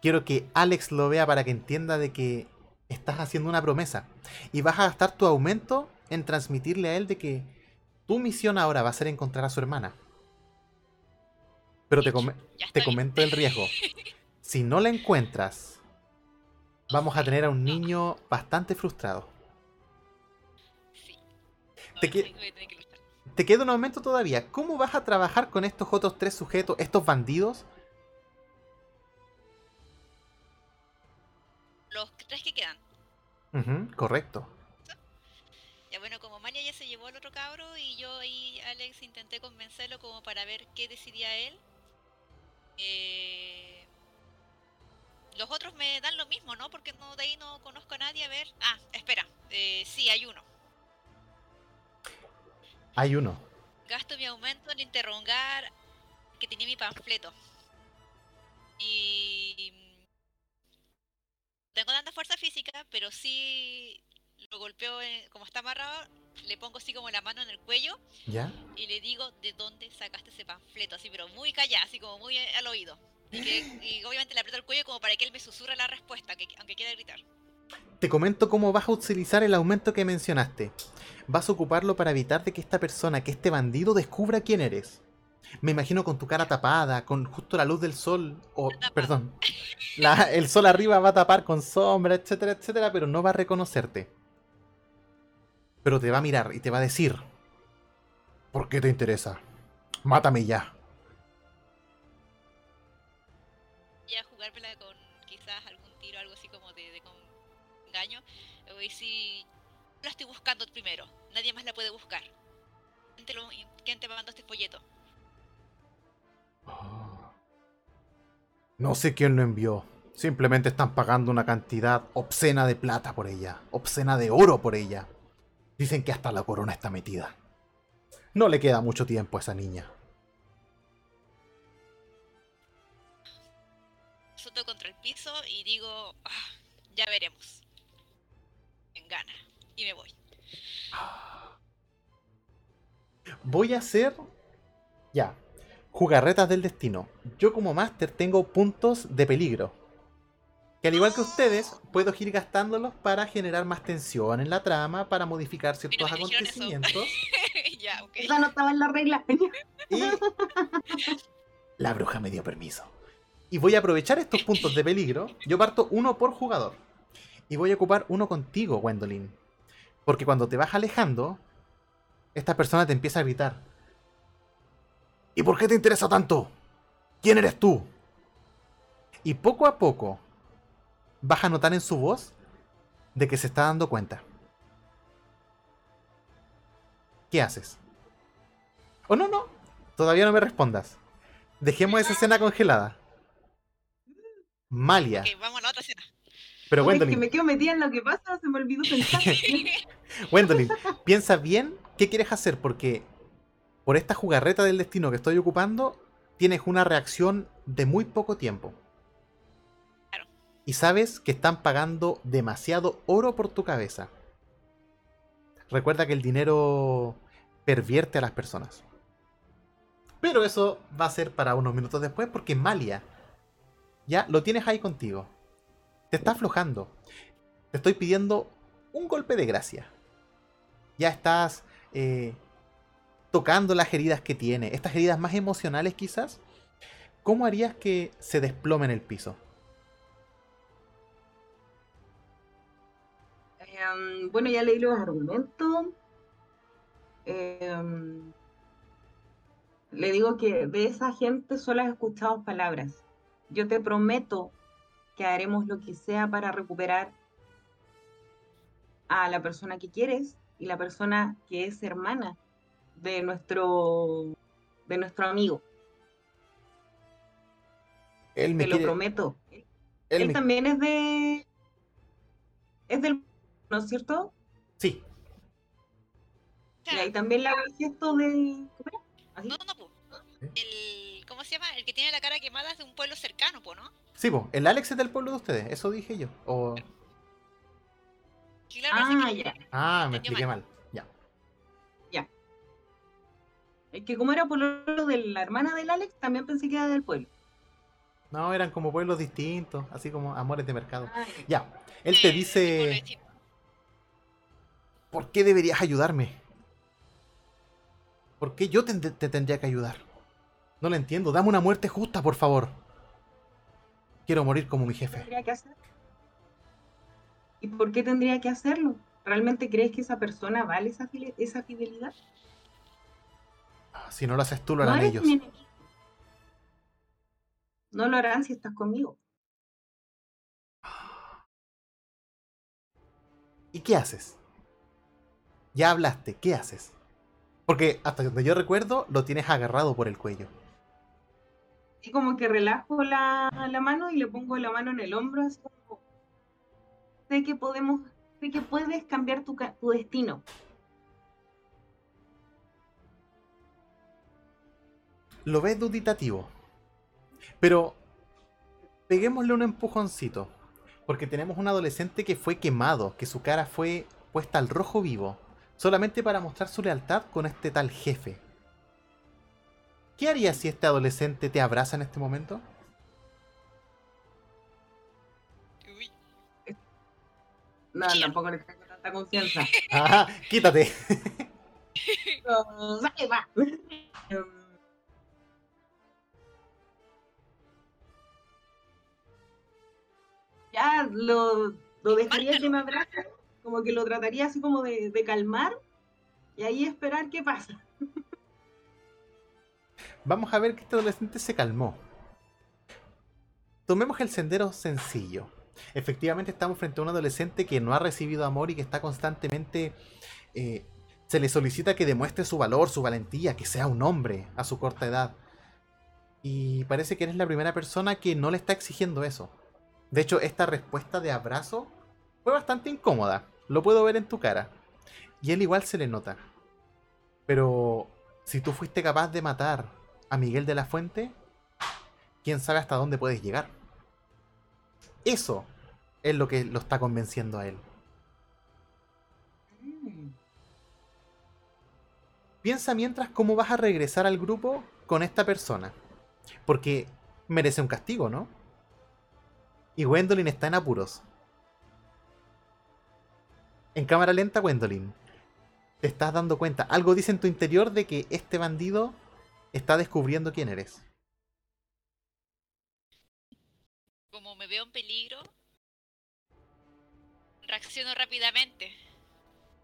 Quiero que Alex lo vea para que entienda de que estás haciendo una promesa. Y vas a gastar tu aumento en transmitirle a él de que tu misión ahora va a ser encontrar a su hermana. Pero te, comento el riesgo. Si no la encuentras, vamos a tener a un niño bastante frustrado. Te que-. Te queda un aumento todavía. ¿Cómo vas a trabajar con estos otros tres sujetos, estos bandidos? Los tres que quedan. Correcto. Ya bueno, como Malia ya se llevó al otro cabro y yo y Alex intenté convencerlo como para ver qué decidía él. Eh, Los otros me dan lo mismo, ¿no? Porque no, de ahí no conozco a nadie. A ver. Ah, espera. Eh, sí, hay uno. Hay uno. Gasto mi aumento en interrogar que tenía mi panfleto. Y pero sí lo golpeo, en- como está amarrado, le pongo así como la mano en el cuello ¿Ya? y le digo de dónde sacaste ese panfleto, así, pero muy callado, así como muy al oído. Y, que, y obviamente le aprieto el cuello como para que él me susurre la respuesta, que, aunque quiera gritar. Te comento cómo vas a utilizar el aumento que mencionaste. Vas a ocuparlo para evitar de que esta persona, que este bandido, descubra quién eres. Me imagino con tu cara tapada, con justo la luz del sol, o, perdón, la- el sol arriba va a tapar con sombra, etcétera, etcétera, pero no va a reconocerte. Pero te va a mirar y te va a decir, ¿por qué te interesa? Mátame ya. Y a jugármela con quizás algún tiro, algo así como de, de con engaño. Decir, yo la estoy buscando primero, nadie más la puede buscar. ¿Quién te, lo- quién te mandó este folleto? No sé quién lo envió. Simplemente están pagando una cantidad obscena de plata por ella. Obscena de oro por ella. Dicen que hasta la corona está metida. No le queda mucho tiempo a esa niña. Soto contra el piso y digo, "Ah, ya veremos. En gana. Y me voy. Voy a hacer... Ya. Jugarretas del destino. Yo como máster tengo puntos de peligro. Que al igual que ustedes, puedo ir gastándolos para generar más tensión en la trama, para modificar ciertos acontecimientos. ya, ok. Esa no estaba en la regla. Y la bruja me dio permiso. Y voy a aprovechar estos puntos de peligro. Yo parto uno por jugador. Y voy a ocupar uno contigo, Gwendolyn. Porque cuando te vas alejando, esta persona te empieza a gritar. ¿Y por qué te interesa tanto? ¿Quién eres tú? Y poco a poco vas a notar en su voz de que se está dando cuenta. ¿Qué haces? Oh, no, no. Todavía no me respondas. Dejemos esa escena congelada. Malia. Ok, vamos a la otra escena. Pero Oye, es que me quedo metida en lo que pasa, se me olvidó pensar. Gwendolyn, piensa bien qué quieres hacer porque por esta jugarreta del destino que estoy ocupando, tienes una reacción de muy poco tiempo. Claro. Y sabes que están pagando demasiado oro por tu cabeza. Recuerda que el dinero pervierte a las personas. Pero eso va a ser para unos minutos después porque Malia ya lo tienes ahí contigo. Te está aflojando. Te estoy pidiendo un golpe de gracia. Ya estás eh, tocando las heridas que tiene, estas heridas más emocionales quizás. ¿Cómo harías que se desplome en el piso? Em, bueno, ya leí los argumentos. Em, le digo que de esa gente solo has escuchado palabras. Yo te prometo que haremos lo que sea para recuperar a la persona que quieres y la persona que es hermana de nuestro de nuestro amigo. Él me Te lo prometo. él Él me- también es de es del ¿no es cierto? Sí, Y ahí también le hago el gesto de ¿cómo era? Así. no, no, po. El, ¿Cómo se llama? El que tiene la cara quemada es de un pueblo cercano, po, ¿no? sí, po, el Alex es del pueblo de ustedes, eso dije yo. O... Claro, Ah, que- ya. Ah, me expliqué mal. Es que como era por lo de la hermana del Alex, también pensé que era del pueblo. No, eran como pueblos distintos, así como amores de mercado. Ah, Ya, él te pueblo dice. ¿por qué deberías ayudarme? ¿Por qué yo te, te tendría que ayudar? No lo entiendo, dame una muerte justa, por favor. Quiero morir como mi ¿Qué jefe. tendría que hacer? ¿Y por qué tendría que hacerlo? ¿Realmente crees que esa persona vale esa, esa fidelidad? Si no lo haces tú, lo harán ellos. No lo harán si estás conmigo. ¿Y qué haces? Ya hablaste, ¿qué haces? Porque hasta donde yo recuerdo, lo tienes agarrado por el cuello. Y como que relajo la, la mano y le pongo la mano en el hombro, así como, sé que podemos, sé que puedes cambiar tu, tu destino. Lo ves duditativo. Pero peguémosle un empujoncito. Porque tenemos un adolescente que fue quemado, que su cara fue puesta al rojo vivo, solamente para mostrar su lealtad con este tal jefe. ¿Qué harías si este adolescente te abraza en este momento? Uy, No, tampoco le tengo tanta confianza. Ajá, quítate. Oh, Ya lo, lo dejaría que me abrace, como que lo trataría así como de, de calmar y ahí esperar qué pasa. Vamos a ver que este adolescente se calmó. Tomemos el sendero sencillo. Efectivamente estamos frente a un adolescente que no ha recibido amor y que está constantemente... eh, se le solicita que demuestre su valor, su valentía, que sea un hombre a su corta edad. Y parece que eres la primera persona que no le está exigiendo eso. De hecho, esta respuesta de abrazo fue bastante incómoda. Lo puedo ver en tu cara. Y él igual se le nota. Pero si tú fuiste capaz de matar a Miguel de la Fuente, quién sabe hasta dónde puedes llegar. Eso es lo que lo está convenciendo a él. Piensa mientras cómo vas a regresar al grupo con esta persona. Porque merece un castigo, ¿no? Y Gwendolyn está en apuros. En cámara lenta, Gwendolyn. Te estás dando cuenta. Algo dice en tu interior de que este bandido está descubriendo quién eres. como me veo en peligro, reacciono rápidamente.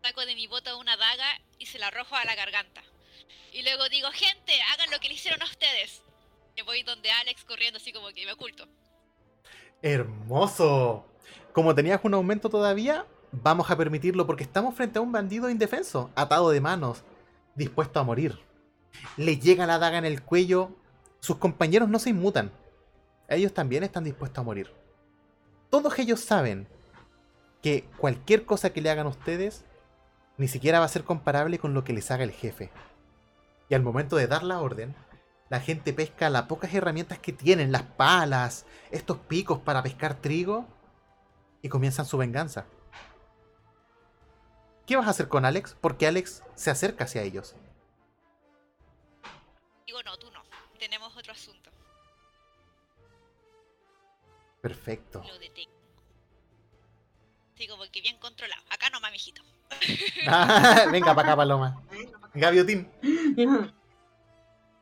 Saco de mi bota una daga y se la arrojo a la garganta. Y luego digo, gente, hagan lo que le hicieron a ustedes. Y voy donde Alex corriendo así como que me oculto. ¡Hermoso! Como tenías un aumento todavía, vamos a permitirlo porque estamos frente a un bandido indefenso, atado de manos, dispuesto a morir. Le llega la daga en el cuello, sus compañeros no se inmutan. Ellos también están dispuestos a morir. Todos ellos saben que cualquier cosa que le hagan a ustedes ni siquiera va a ser comparable con lo que les haga el jefe. Y al momento de dar la orden, la gente pesca las pocas herramientas que tienen, las palas, estos picos para pescar trigo, y comienzan su venganza. ¿Qué vas a hacer con Alex? Porque Alex se acerca hacia ellos. Digo, no, tú no. Tenemos otro asunto. Perfecto. Lo detengo. Así como que bien controlado. Acá nomás, mijito. Venga para acá, Paloma. Gaviotín.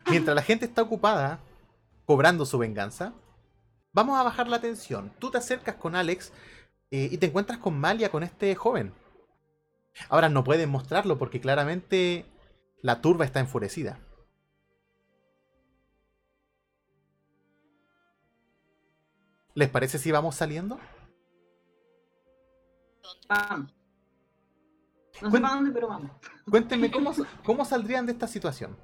Mientras la gente está ocupada cobrando su venganza, vamos a bajar la tensión. Tú te acercas con Alex eh, y te encuentras con Malia, con este joven. Ahora no pueden mostrarlo porque claramente la turba está enfurecida. ¿Les parece si vamos saliendo? ¿Dónde? Vamos. No sé para dónde, pero vamos. Cuéntenme cómo, cómo saldrían de esta situación.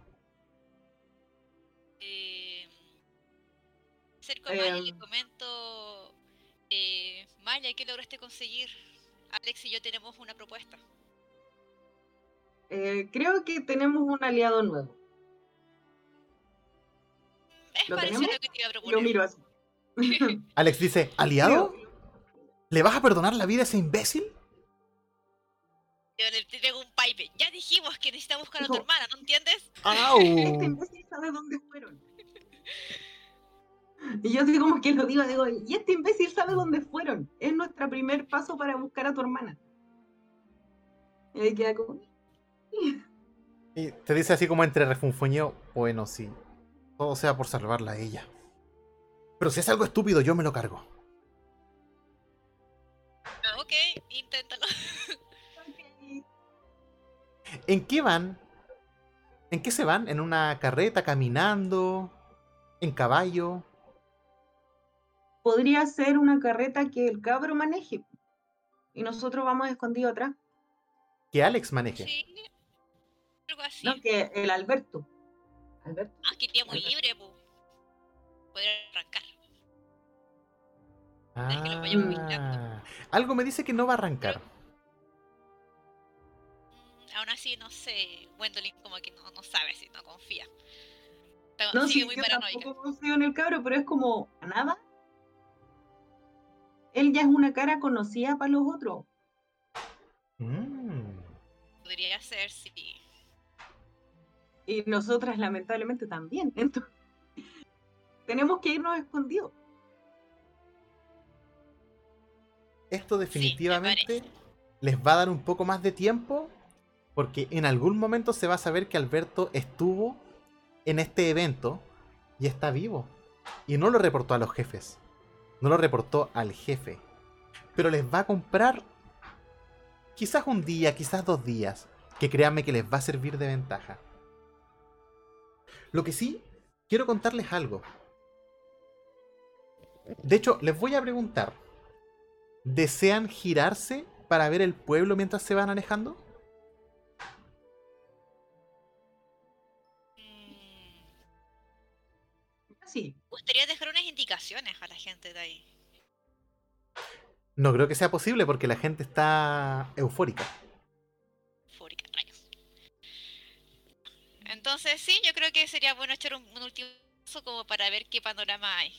Acerco a Maya y le Em. comento, eh, Maya, ¿qué lograste conseguir? Alex y yo tenemos una propuesta. Eh, creo que tenemos un aliado nuevo. Es ¿Lo parecido tenemos? a lo que te iba a Lo miro así. Alex dice, ¿aliado? Creo- ¿Le vas a perdonar la vida a ese imbécil? Yo le te pego un pipe. Ya dijimos que necesitamos buscar a tu No. hermana, ¿no entiendes? Este ¡Au! imbécil sabe dónde fueron. Y yo así como que lo digo, digo, y este imbécil sabe dónde fueron. Es nuestro primer paso para buscar a tu hermana. Y ahí queda como, Y te dice así como entre refunfuñeo, bueno, sí, todo sea por salvarla a ella. Pero si es algo estúpido, yo me lo cargo. Ok, inténtalo. "Ok". ¿En qué van? ¿En qué se van? ¿En una carreta, caminando? ¿En caballo? Podría ser una carreta que el cabro maneje. Y nosotros vamos escondidos atrás. Que Alex maneje. Sí. Algo así. No, que el Alberto. Alberto. Aquí día muy libre, pu. Poder arrancar. Que lo. Ah, algo me dice que no va a arrancar. Mm, aún así, no sé. Gwendolyn como que no, no sabe si no confía. Está- No, sigue sí, muy yo paranoica. tampoco confío en el cabro, pero es como, ¿a nada? Él ya es una cara conocida para los otros. Mm. Podría ser, sí. Y nosotras lamentablemente también. Entonces, tenemos que irnos escondidos. Esto me definitivamente les va a dar un poco más de tiempo porque en algún momento se va a saber que Alberto estuvo en este evento y está vivo. Y no lo reportó a los jefes. No lo reportó al jefe. Pero les va a comprar quizás un día, quizás dos días. Que créanme que les va a servir de ventaja. Lo que sí, quiero contarles algo. De hecho, les voy a preguntar. ¿Desean girarse para ver el pueblo mientras se van alejando? Sí. Gustaría dejar unas indicaciones a la gente de ahí. No creo que sea posible porque la gente está eufórica. Fúrica, rayos. Entonces, sí, yo creo que sería bueno echar un, un último vistazo como para ver qué panorama hay.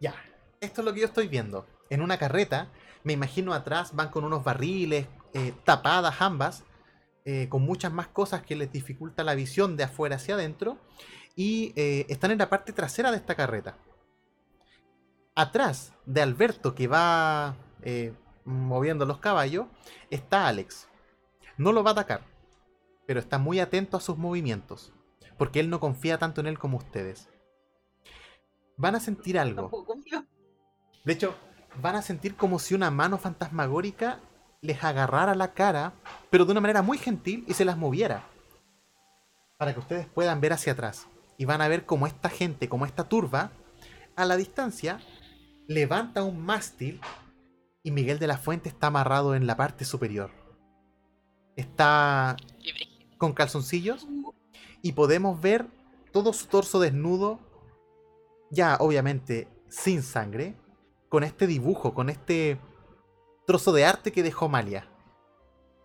Ya, esto es lo que yo estoy viendo. En una carreta, me imagino atrás van con unos barriles, eh, tapadas ambas, eh, con muchas más cosas que les dificulta la visión de afuera hacia adentro, y eh, están en la parte trasera de esta carreta. Atrás de Alberto, que va eh, moviendo los caballos, está Alex. No lo va a atacar, pero está muy atento a sus movimientos, porque él no confía tanto en él como ustedes. Van a sentir algo. De hecho, van a sentir como si una mano fantasmagórica les agarrara la cara, pero de una manera muy gentil y se las moviera. Para que ustedes puedan ver hacia atrás. Y van a ver como esta gente, como esta turba, a la distancia, levanta un mástil y Miguel de la Fuente está amarrado en la parte superior. Está con calzoncillos y podemos ver todo su torso desnudo, ya obviamente sin sangre, con este dibujo, con este trozo de arte que dejó Malia.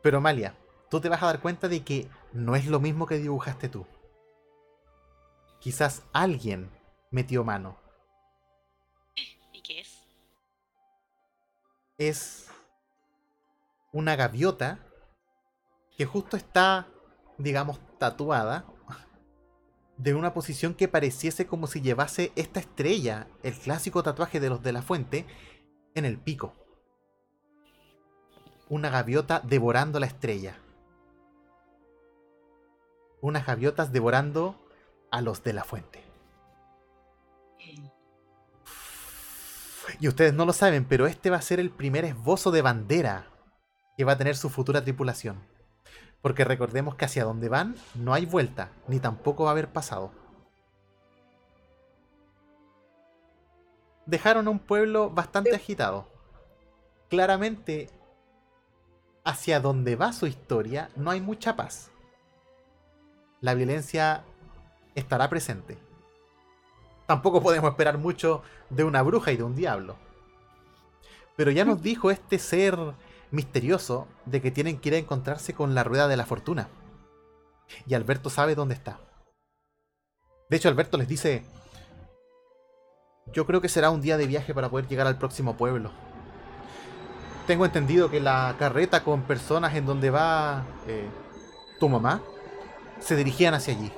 Pero Malia, tú te vas a dar cuenta de que no es lo mismo que dibujaste tú. Quizás alguien metió mano. ¿Y qué es? Es una gaviota que justo está, digamos, tatuada de una posición que pareciese como si llevase esta estrella, el clásico tatuaje de los de la fuente, en el pico. Una gaviota devorando la estrella. Unas gaviotas devorando a los de la fuente. Y ustedes no lo saben, pero este va a ser el primer esbozo de bandera que va a tener su futura tripulación. Porque recordemos que hacia donde van no hay vuelta, ni tampoco va a haber pasado. Dejaron un pueblo bastante agitado. Claramente, hacia donde va su historia no hay mucha paz. La violencia estará presente. Tampoco podemos esperar mucho de una bruja y de un diablo. Pero ya nos dijo este ser misterioso de que tienen que ir a encontrarse con la rueda de la fortuna. Y Alberto sabe dónde está. De hecho, Alberto les dice, yo creo que será un día de viaje para poder llegar al próximo pueblo. Tengo entendido que la carreta con personas en donde va eh, tu mamá se dirigían hacia allí.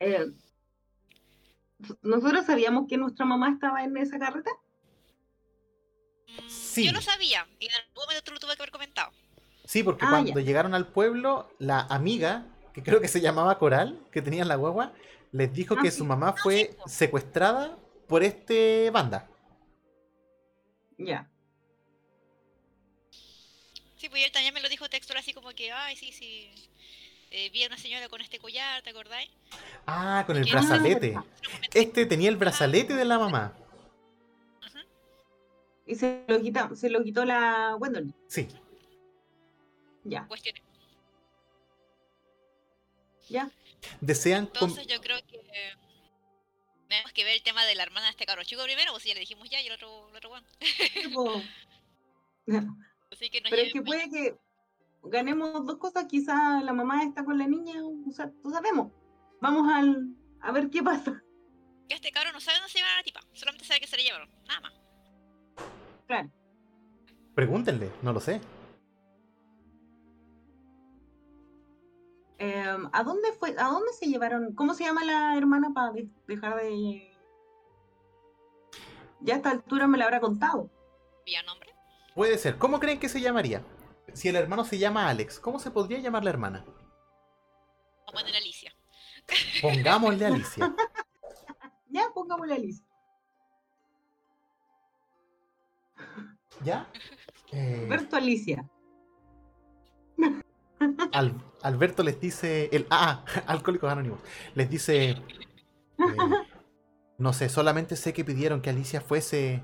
Eh, ¿Nosotros sabíamos que nuestra mamá estaba en esa carreta? Sí. Yo lo sabía y en algún momento lo tuve que haber comentado. Sí, porque Ah, cuando ya. llegaron al pueblo, la amiga, que creo que se llamaba Coral, que tenía en la guagua, les dijo Ah, que sí. su mamá sí, fue secuestrada por este banda. Ya. Sí, pues él también me lo dijo textual así como que, ay, sí, sí. Eh, vi a una señora con este collar, ¿te acordáis? Ah, con el brazalete. Este tenía el brazalete de la mamá. Y se lo, quita, se lo quitó la Gwendolyn. Sí. Ya, Cuestiones. ya. Desean Entonces yo creo que tenemos que ver el tema de la hermana de este cabro chico primero, pues si ya le dijimos ya y el otro, el otro. Tipo, Así que Pero es que puede que ganemos dos cosas. Quizá la mamá está con la niña, o sea, no sabemos. Vamos al, a ver qué pasa. Que este cabrón no sabe dónde se llevaron a la tipa. Solamente sabe que se la llevaron. Nada más. Claro. Pregúntenle, no lo sé. Em, ¿A dónde fue? ¿A dónde se llevaron? ¿Cómo se llama la hermana para dejar de. Ya a esta altura me la habrá contado. ¿Vía nombre? Puede ser. ¿Cómo creen que se llamaría? Si el hermano se llama Alex, ¿cómo se podría llamar la hermana? Vamos a poner Alicia. Pongámosle Alicia. Ya, pongámosle a Alicia. ¿Ya? Eh, Alberto Alicia. Al- Alberto les dice. El, ah, Alcohólicos Anónimos. Les dice. eh, no sé, solamente sé que pidieron que Alicia fuese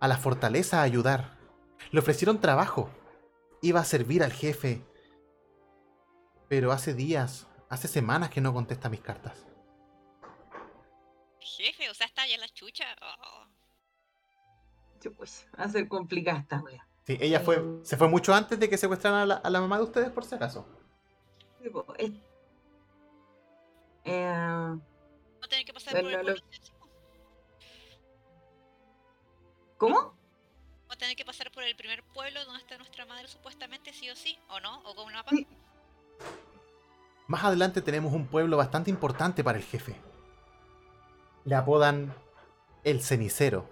a la fortaleza a ayudar. Le ofrecieron trabajo. Iba a servir al jefe. Pero hace días, hace semanas que no contesta mis cartas. Jefe, o sea, está ya en la chucha. Oh. Chuch, Va a ser complicada esta wea. Sí, ella fue, se fue mucho antes de que secuestraran a la, a la mamá de ustedes, por si acaso. Tipo, es- Eh, Vamos a tener que pasar por el lo- sí sí. ¿Cómo? A tener que pasar por el primer pueblo donde está nuestra madre supuestamente, sí o sí. ¿O no? ¿O con un mapa? Sí. Más adelante tenemos un pueblo bastante importante para el jefe. Le apodan el cenicero.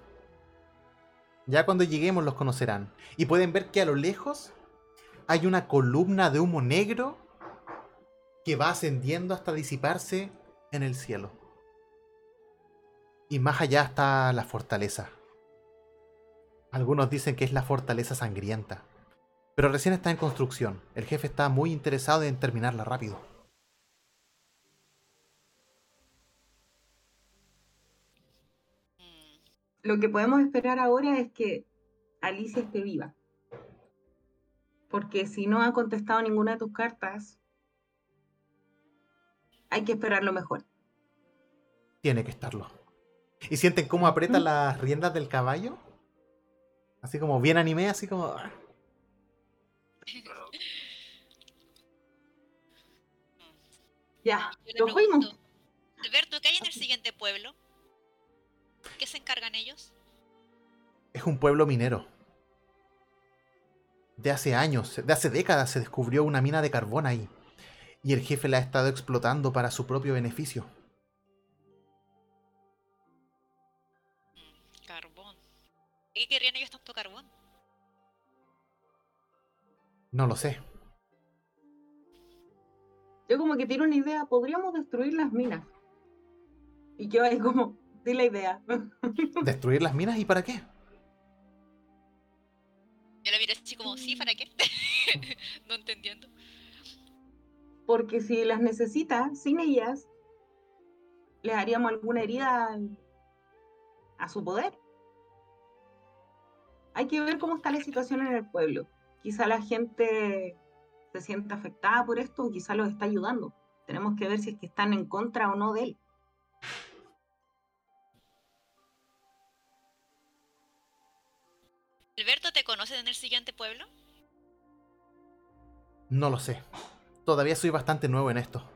Ya cuando lleguemos los conocerán. Y pueden ver que a lo lejos hay una columna de humo negro que va ascendiendo hasta disiparse en el cielo. Y más allá está la fortaleza. Algunos dicen que es la fortaleza sangrienta. Pero recién está en construcción. El jefe está muy interesado en terminarla rápido. Lo que podemos esperar ahora es que Alicia esté viva. Porque si no ha contestado ninguna de tus cartas, hay que esperar lo mejor. Tiene que estarlo. ¿Y sienten cómo aprieta las riendas del caballo? Así como bien anime, así como... ah. Ya, Yo le lo fuimos. pregunto, Alberto, ¿qué hay en el siguiente pueblo? ¿Qué se encargan ellos? Es un pueblo minero. De hace años, de hace décadas se descubrió una mina de carbón ahí. Y el jefe la ha estado explotando para su propio beneficio. ¿Qué querrían ellos tanto carbón? No lo sé. Yo como que tiro una idea, podríamos destruir las minas. Y yo ahí como, di la idea. ¿Destruir las minas y para qué? Yo le miré así como, ¿sí? ¿Para qué? no entendiendo. Porque si las necesita, sin ellas, les haríamos alguna herida a su poder. Hay que ver cómo está la situación en el pueblo. Quizá la gente se siente afectada por esto o quizá los está ayudando. Tenemos que ver si es que están en contra o no de él. ¿Alberto te conocen en el siguiente pueblo? No lo sé. Todavía soy bastante nuevo en esto.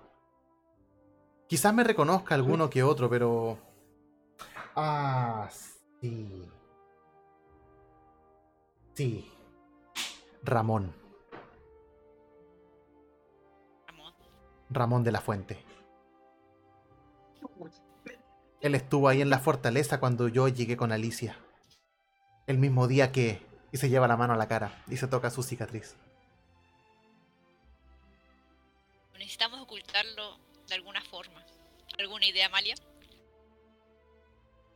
Quizás me reconozca alguno que otro, pero... Ah, sí. Sí. Ramón. Ramón. Ramón de la Fuente. Él estuvo ahí en la fortaleza cuando yo llegué con Alicia. El mismo día que... Y se lleva la mano a la cara y se toca su cicatriz. Necesitamos ocultarlo de alguna forma. ¿Alguna idea, Amalia?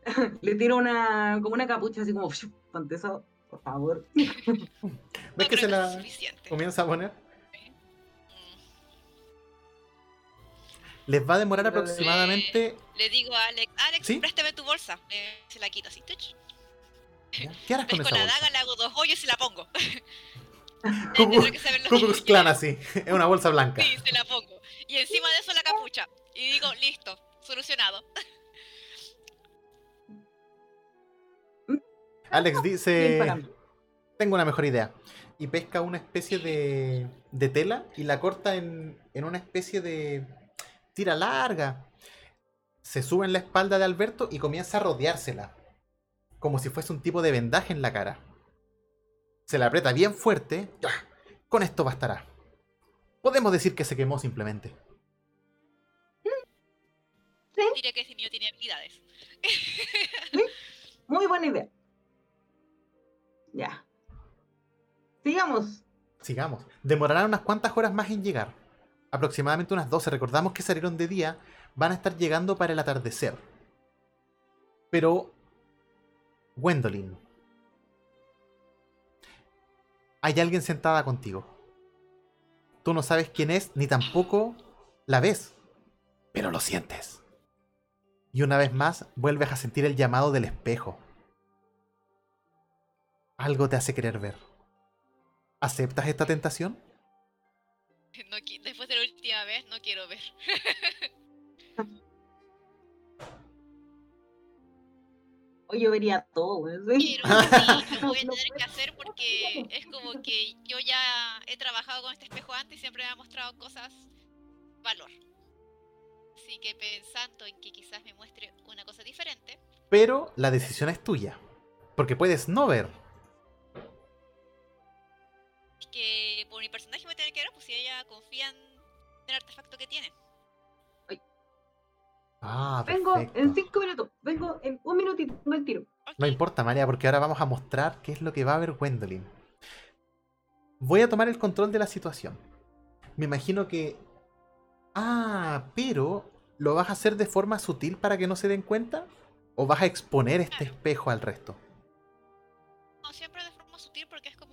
Le tiro una, como una capucha así como, ponte eso, por favor. ¿Ves No que se la suficiente. comienza a poner? Mm, Les va a demorar le- aproximadamente... Le digo a Alex, Alex, ¿Sí? préstame tu bolsa. Eh, se la quito así. tuch. ¿Qué harás con esa la bolsa? daga, le hago dos hoyos y la pongo. Quiere. Klan así, es una bolsa blanca. Sí, se la pongo. Y encima de eso la capucha. Y digo, listo, solucionado. Alex dice, tengo una mejor idea. Y pesca una especie de, de tela y la corta en, en una especie de, tira larga. Se sube en la espalda de Alberto y comienza a rodeársela. Como si fuese un tipo de vendaje en la cara. Se la aprieta bien fuerte. Con esto bastará. Podemos decir que se quemó simplemente. Diré que tiene habilidades. Muy buena idea. Ya. Sigamos. Sigamos. Demorarán unas cuantas horas más en llegar. Aproximadamente unas 12. Recordamos que salieron de día. Van a estar llegando para el atardecer. Pero... Gwendolyn. Hay alguien sentada contigo. Tú no sabes quién es, ni tampoco la ves. Pero lo sientes. Y una vez más vuelves a sentir el llamado del espejo. Algo te hace querer ver. ¿Aceptas esta tentación? No después de la última vez, no quiero ver. Hoy yo vería todo, sí. Pero sí, lo voy a tener que hacer porque es como que yo ya he trabajado con este espejo antes y siempre me ha mostrado cosas valor. Así que pensando en que quizás me muestre una cosa diferente, Pero la decisión es tuya. Porque puedes no ver. Que por mi personaje voy a tener que ver pues si ella confía en el artefacto que tiene. Ah, Vengo en cinco minutos. Vengo en un minutito. Tengo el tiro. No importa, María, porque ahora vamos a mostrar qué es lo que va a ver Gwendolyn. Voy a tomar el control de la situación. Me imagino que... Ah, pero ¿lo vas a hacer de forma sutil para que no se den cuenta? ¿O vas a exponer este espejo al resto? No, siempre de forma sutil porque es como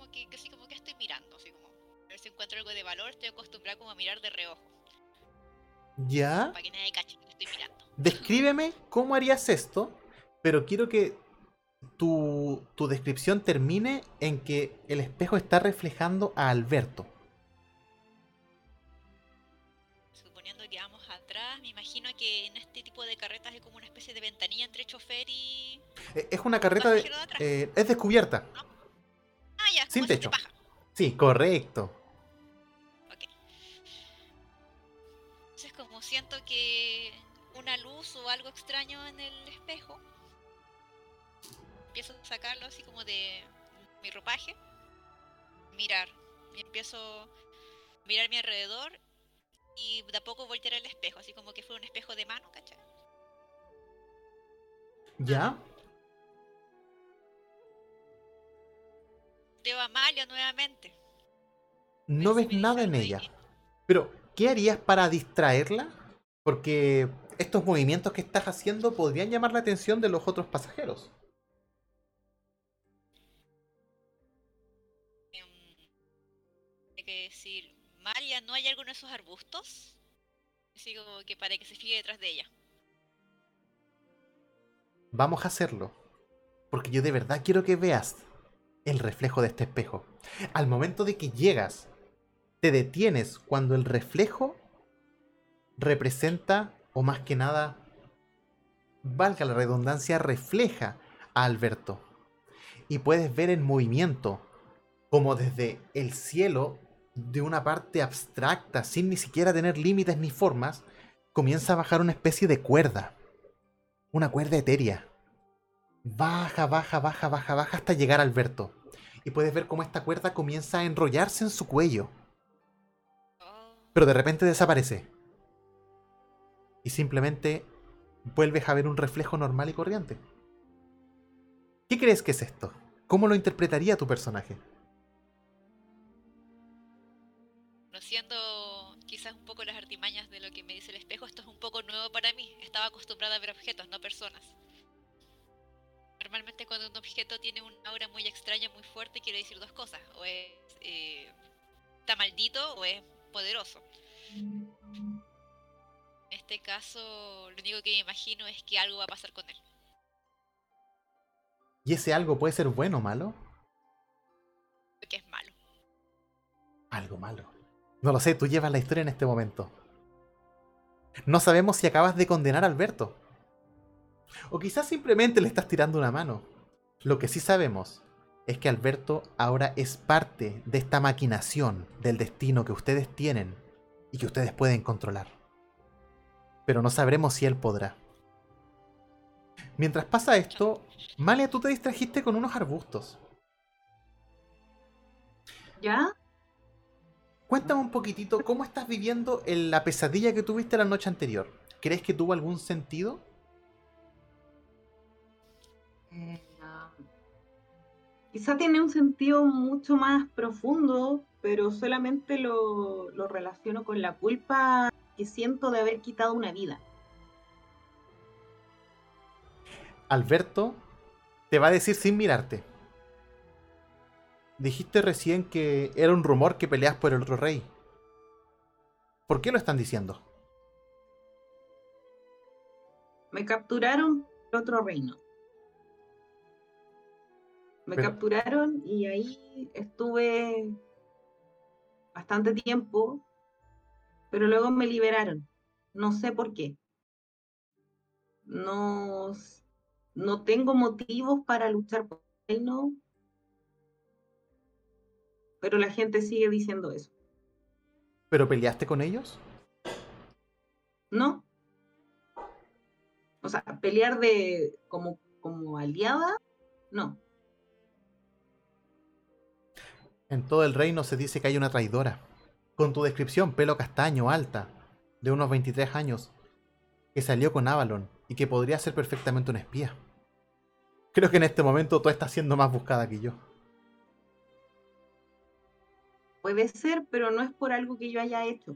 encuentro algo de valor, estoy acostumbrada como a mirar de reojo, ¿Ya? para que nadie cache que estoy mirando. Descríbeme cómo harías esto, pero quiero que tu, tu descripción termine en que el espejo está reflejando a Alberto. Suponiendo que vamos atrás, me imagino que en este tipo de carretas hay como una especie de ventanilla entre chofer y... Eh, Es una carreta de... eh, es descubierta. Ah, ya, sin techo. Sí, correcto. Siento que una luz o algo extraño en el espejo, empiezo a sacarlo así como de mi ropaje, mirar, y empiezo a mirar mi alrededor y de a poco voltear el espejo, así como que fuera un espejo de mano, ¿cachai? ¿Ya? Veo a Amalia nuevamente. No ves nada en ella. Pero, ¿qué harías para distraerla? Porque estos movimientos que estás haciendo podrían llamar la atención de los otros pasajeros. Hay que decir, Malia, ¿no hay algo en esos arbustos? Así como que para que se fije detrás de ella. Vamos a hacerlo. Porque yo de verdad quiero que veas el reflejo de este espejo. Al momento de que llegas, te detienes cuando el reflejo representa, o más que nada, valga la redundancia, refleja a Alberto. Y puedes ver en movimiento, como desde el cielo, de una parte abstracta, sin ni siquiera tener límites ni formas, comienza a bajar una especie de cuerda. Una cuerda etérea. Baja, baja, baja, baja, baja hasta llegar a Alberto. Y puedes ver cómo esta cuerda comienza a enrollarse en su cuello. Pero de repente desaparece. Y simplemente vuelves a ver un reflejo normal y corriente. ¿Qué crees que es esto? ¿Cómo lo interpretaría tu personaje? Conociendo quizás un poco las artimañas de lo que me dice el espejo, esto es un poco nuevo para mí. Estaba acostumbrada a ver objetos, no personas. Normalmente cuando un objeto tiene un aura muy extraña, muy fuerte, quiere decir dos cosas. O es eh, está maldito o es poderoso. En este caso, lo único que me imagino es que algo va a pasar con él. ¿Y ese algo puede ser bueno o malo? Que es malo. Algo malo. No lo sé, tú llevas la historia en este momento. No sabemos si acabas de condenar a Alberto. O quizás simplemente le estás tirando una mano. Lo que sí sabemos es que Alberto ahora es parte de esta maquinación del destino que ustedes tienen y que ustedes pueden controlar. Pero no sabremos si él podrá. Mientras pasa esto, Malia, tú te distrajiste con unos arbustos. ¿Ya? Cuéntame un poquitito cómo estás viviendo en la pesadilla que tuviste la noche anterior. ¿Crees que tuvo algún sentido? Eh, quizá tiene un sentido mucho más profundo, pero solamente lo, lo relaciono con la culpa que siento de haber quitado una vida. Alberto te va a decir sin mirarte. Dijiste recién que era un rumor que peleas por el otro rey. ¿Por qué lo están diciendo? Me capturaron por otro reino. Me Pero- capturaron y ahí estuve bastante tiempo, pero luego me liberaron. No sé por qué. No, no tengo motivos para luchar por el reino, pero la gente sigue diciendo eso. ¿Pero peleaste con ellos? ¿No? O sea, pelear de como, como aliada, no. En todo el reino se dice que hay una traidora. Con tu descripción, pelo castaño, alta, de unos 23 años, que salió con Avalon y que podría ser perfectamente una espía. Creo que en este momento tú estás siendo más buscada que yo. Puede ser, pero no es por algo que yo haya hecho.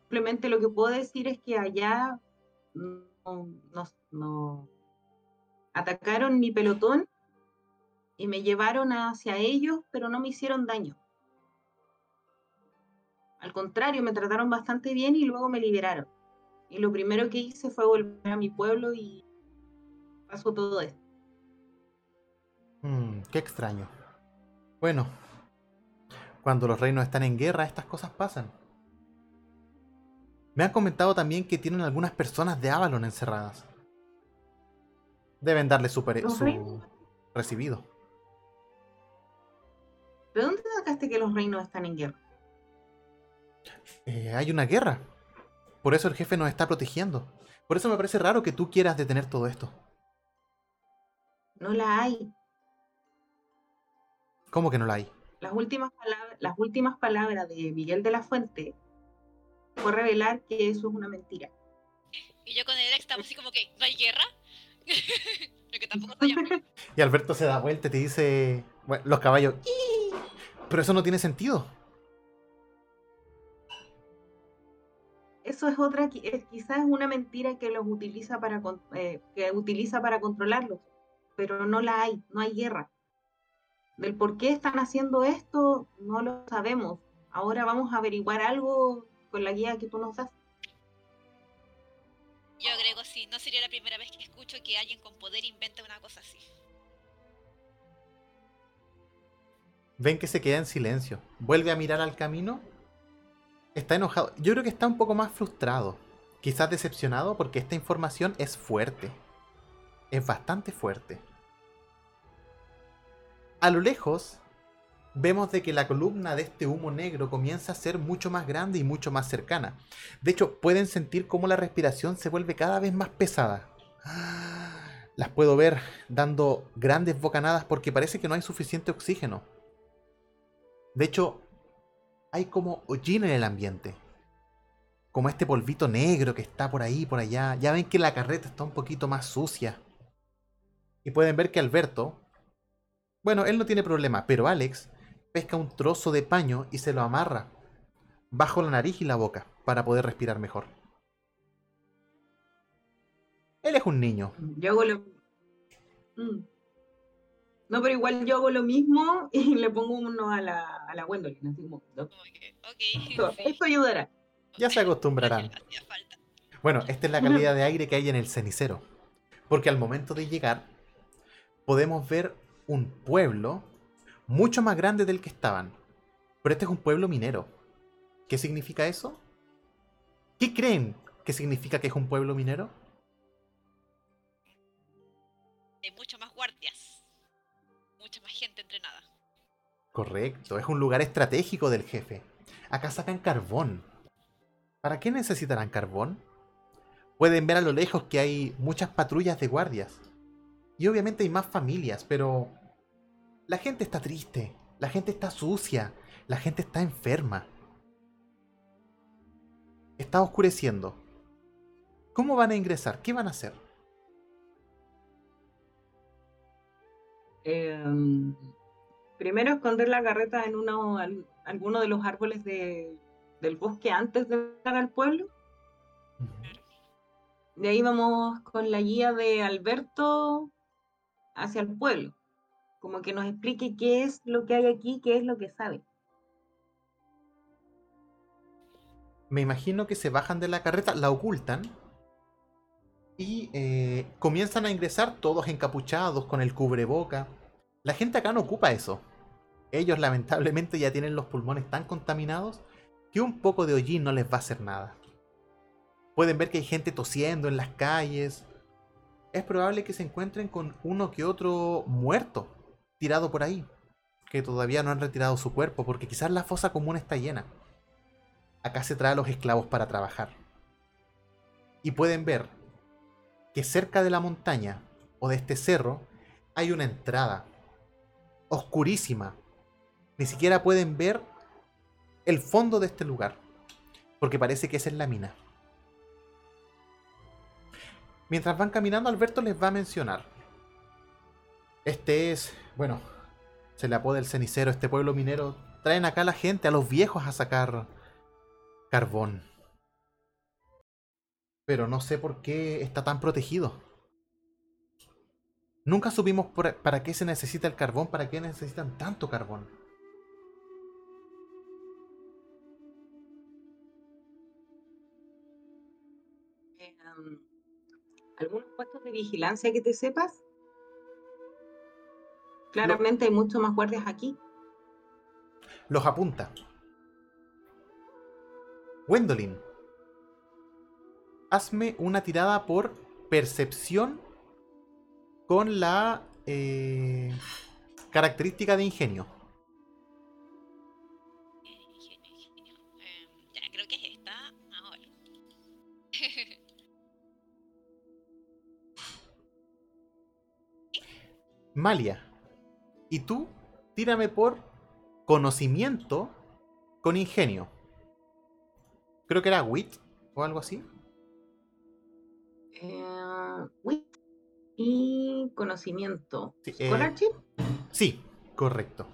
Simplemente lo que puedo decir es que allá no- atacaron mi pelotón y me llevaron hacia ellos, pero no me hicieron daño. Al contrario, me trataron bastante bien y luego me liberaron. Y lo primero que hice fue volver a mi pueblo y pasó todo esto. Hmm, qué extraño. Bueno, cuando los reinos están en guerra, estas cosas pasan. Me han comentado también que tienen algunas personas de Avalon encerradas. Deben darle su, pere- ¿Los su recibido. ¿De dónde sacaste que los reinos están en guerra? Eh, hay una guerra. Por eso el jefe nos está protegiendo. Por eso me parece raro que tú quieras detener todo esto. No la hay. ¿Cómo que no la hay? las últimas palabras, las últimas palabras de Miguel de la Fuente fue revelar que eso es una mentira. Y yo con ex estamos así como que, ¿no hay guerra? Lo que tampoco. Y Alberto se da vuelta y te dice, bueno, los caballos, pero eso no tiene sentido. Eso es otra, es- quizás es una mentira que los utiliza para con- eh, que utiliza para controlarlos, pero no la hay, no hay guerra. Del por qué están haciendo esto, no lo sabemos. Ahora vamos a averiguar algo con la guía que tú nos das. Yo agrego, sí, no sería la primera vez que escucho que alguien con poder inventa una cosa así. Ven que se queda en silencio. Vuelve a mirar al camino. Está enojado. Yo creo que está un poco más frustrado. Quizás decepcionado porque esta información es fuerte. Es bastante fuerte. A lo lejos, vemos de que la columna de este humo negro comienza a ser mucho más grande y mucho más cercana. De hecho, pueden sentir cómo la respiración se vuelve cada vez más pesada. Las puedo ver dando grandes bocanadas porque parece que no hay suficiente oxígeno. De hecho, hay como hollín en el ambiente. Como este polvito negro que está por ahí, por allá. Ya ven que la carreta está un poquito más sucia. Y pueden ver que Alberto... Bueno, él no tiene problema, pero Alex pesca un trozo de paño y se lo amarra bajo la nariz y la boca para poder respirar mejor. Él es un niño. Yo lo... Mm. No, pero igual yo hago lo mismo y le pongo uno a la, a la Gwendolyn, así como, "No, Como que, ok. esto, ayudará. Ya se acostumbrarán. Bueno, esta es la calidad de aire que hay en el cenicero. Porque al momento de llegar, podemos ver un pueblo mucho más grande del que estaban. Pero este es un pueblo minero. ¿Qué significa eso? ¿Qué creen que significa que es un pueblo minero? Hay mucho más gente entrenada. Correcto, es un lugar estratégico del jefe. Acá sacan carbón. ¿Para qué necesitarán carbón? Pueden ver a lo lejos que hay muchas patrullas de guardias. Y obviamente hay más familias, pero la gente está triste, la gente está sucia, la gente está enferma. Está oscureciendo. ¿Cómo van a ingresar? ¿Qué van a hacer? Em, primero esconder la carreta en uno, al- alguno de los árboles de- del bosque antes de llegar al pueblo. De ahí vamos con la guía de Alberto hacia el pueblo. Como que nos explique qué es lo que hay aquí, qué es lo que sabe. Me imagino que se bajan de la carreta, la ocultan y eh, comienzan a ingresar todos encapuchados con el cubreboca. La gente acá no ocupa eso. Ellos lamentablemente ya tienen los pulmones tan contaminados que un poco de hollín no les va a hacer nada. Pueden ver que hay gente tosiendo en las calles. Es probable que se encuentren con uno que otro muerto, tirado por ahí, que todavía no han retirado su cuerpo porque quizás la fosa común está llena acá se trae a los esclavos para trabajar. Y pueden ver que cerca de la montaña o de este cerro hay una entrada oscurísima. Ni siquiera pueden ver el fondo de este lugar, porque parece que esa es la mina. Mientras van caminando, Alberto les va a mencionar. Este es, bueno, se le apoda el cenicero, este pueblo minero. Traen acá a la gente, a los viejos a sacar carbón. Pero no sé por qué está tan protegido. Nunca supimos por- para qué se necesita el carbón, para qué necesitan tanto carbón. Em, ¿Algunos puestos de vigilancia que te sepas? Claramente hay muchos más guardias aquí. Los apunta. Gwendolyn, hazme una tirada por percepción con la eh, característica de ingenio. Ingenio, ingenio. Ya, creo que es esta ahora. Malia. Y tú, tírame por conocimiento con ingenio. Creo que era wit o algo así. Eh, wit y conocimiento. Sí, eh, ¿Scholarship? Sí, correcto.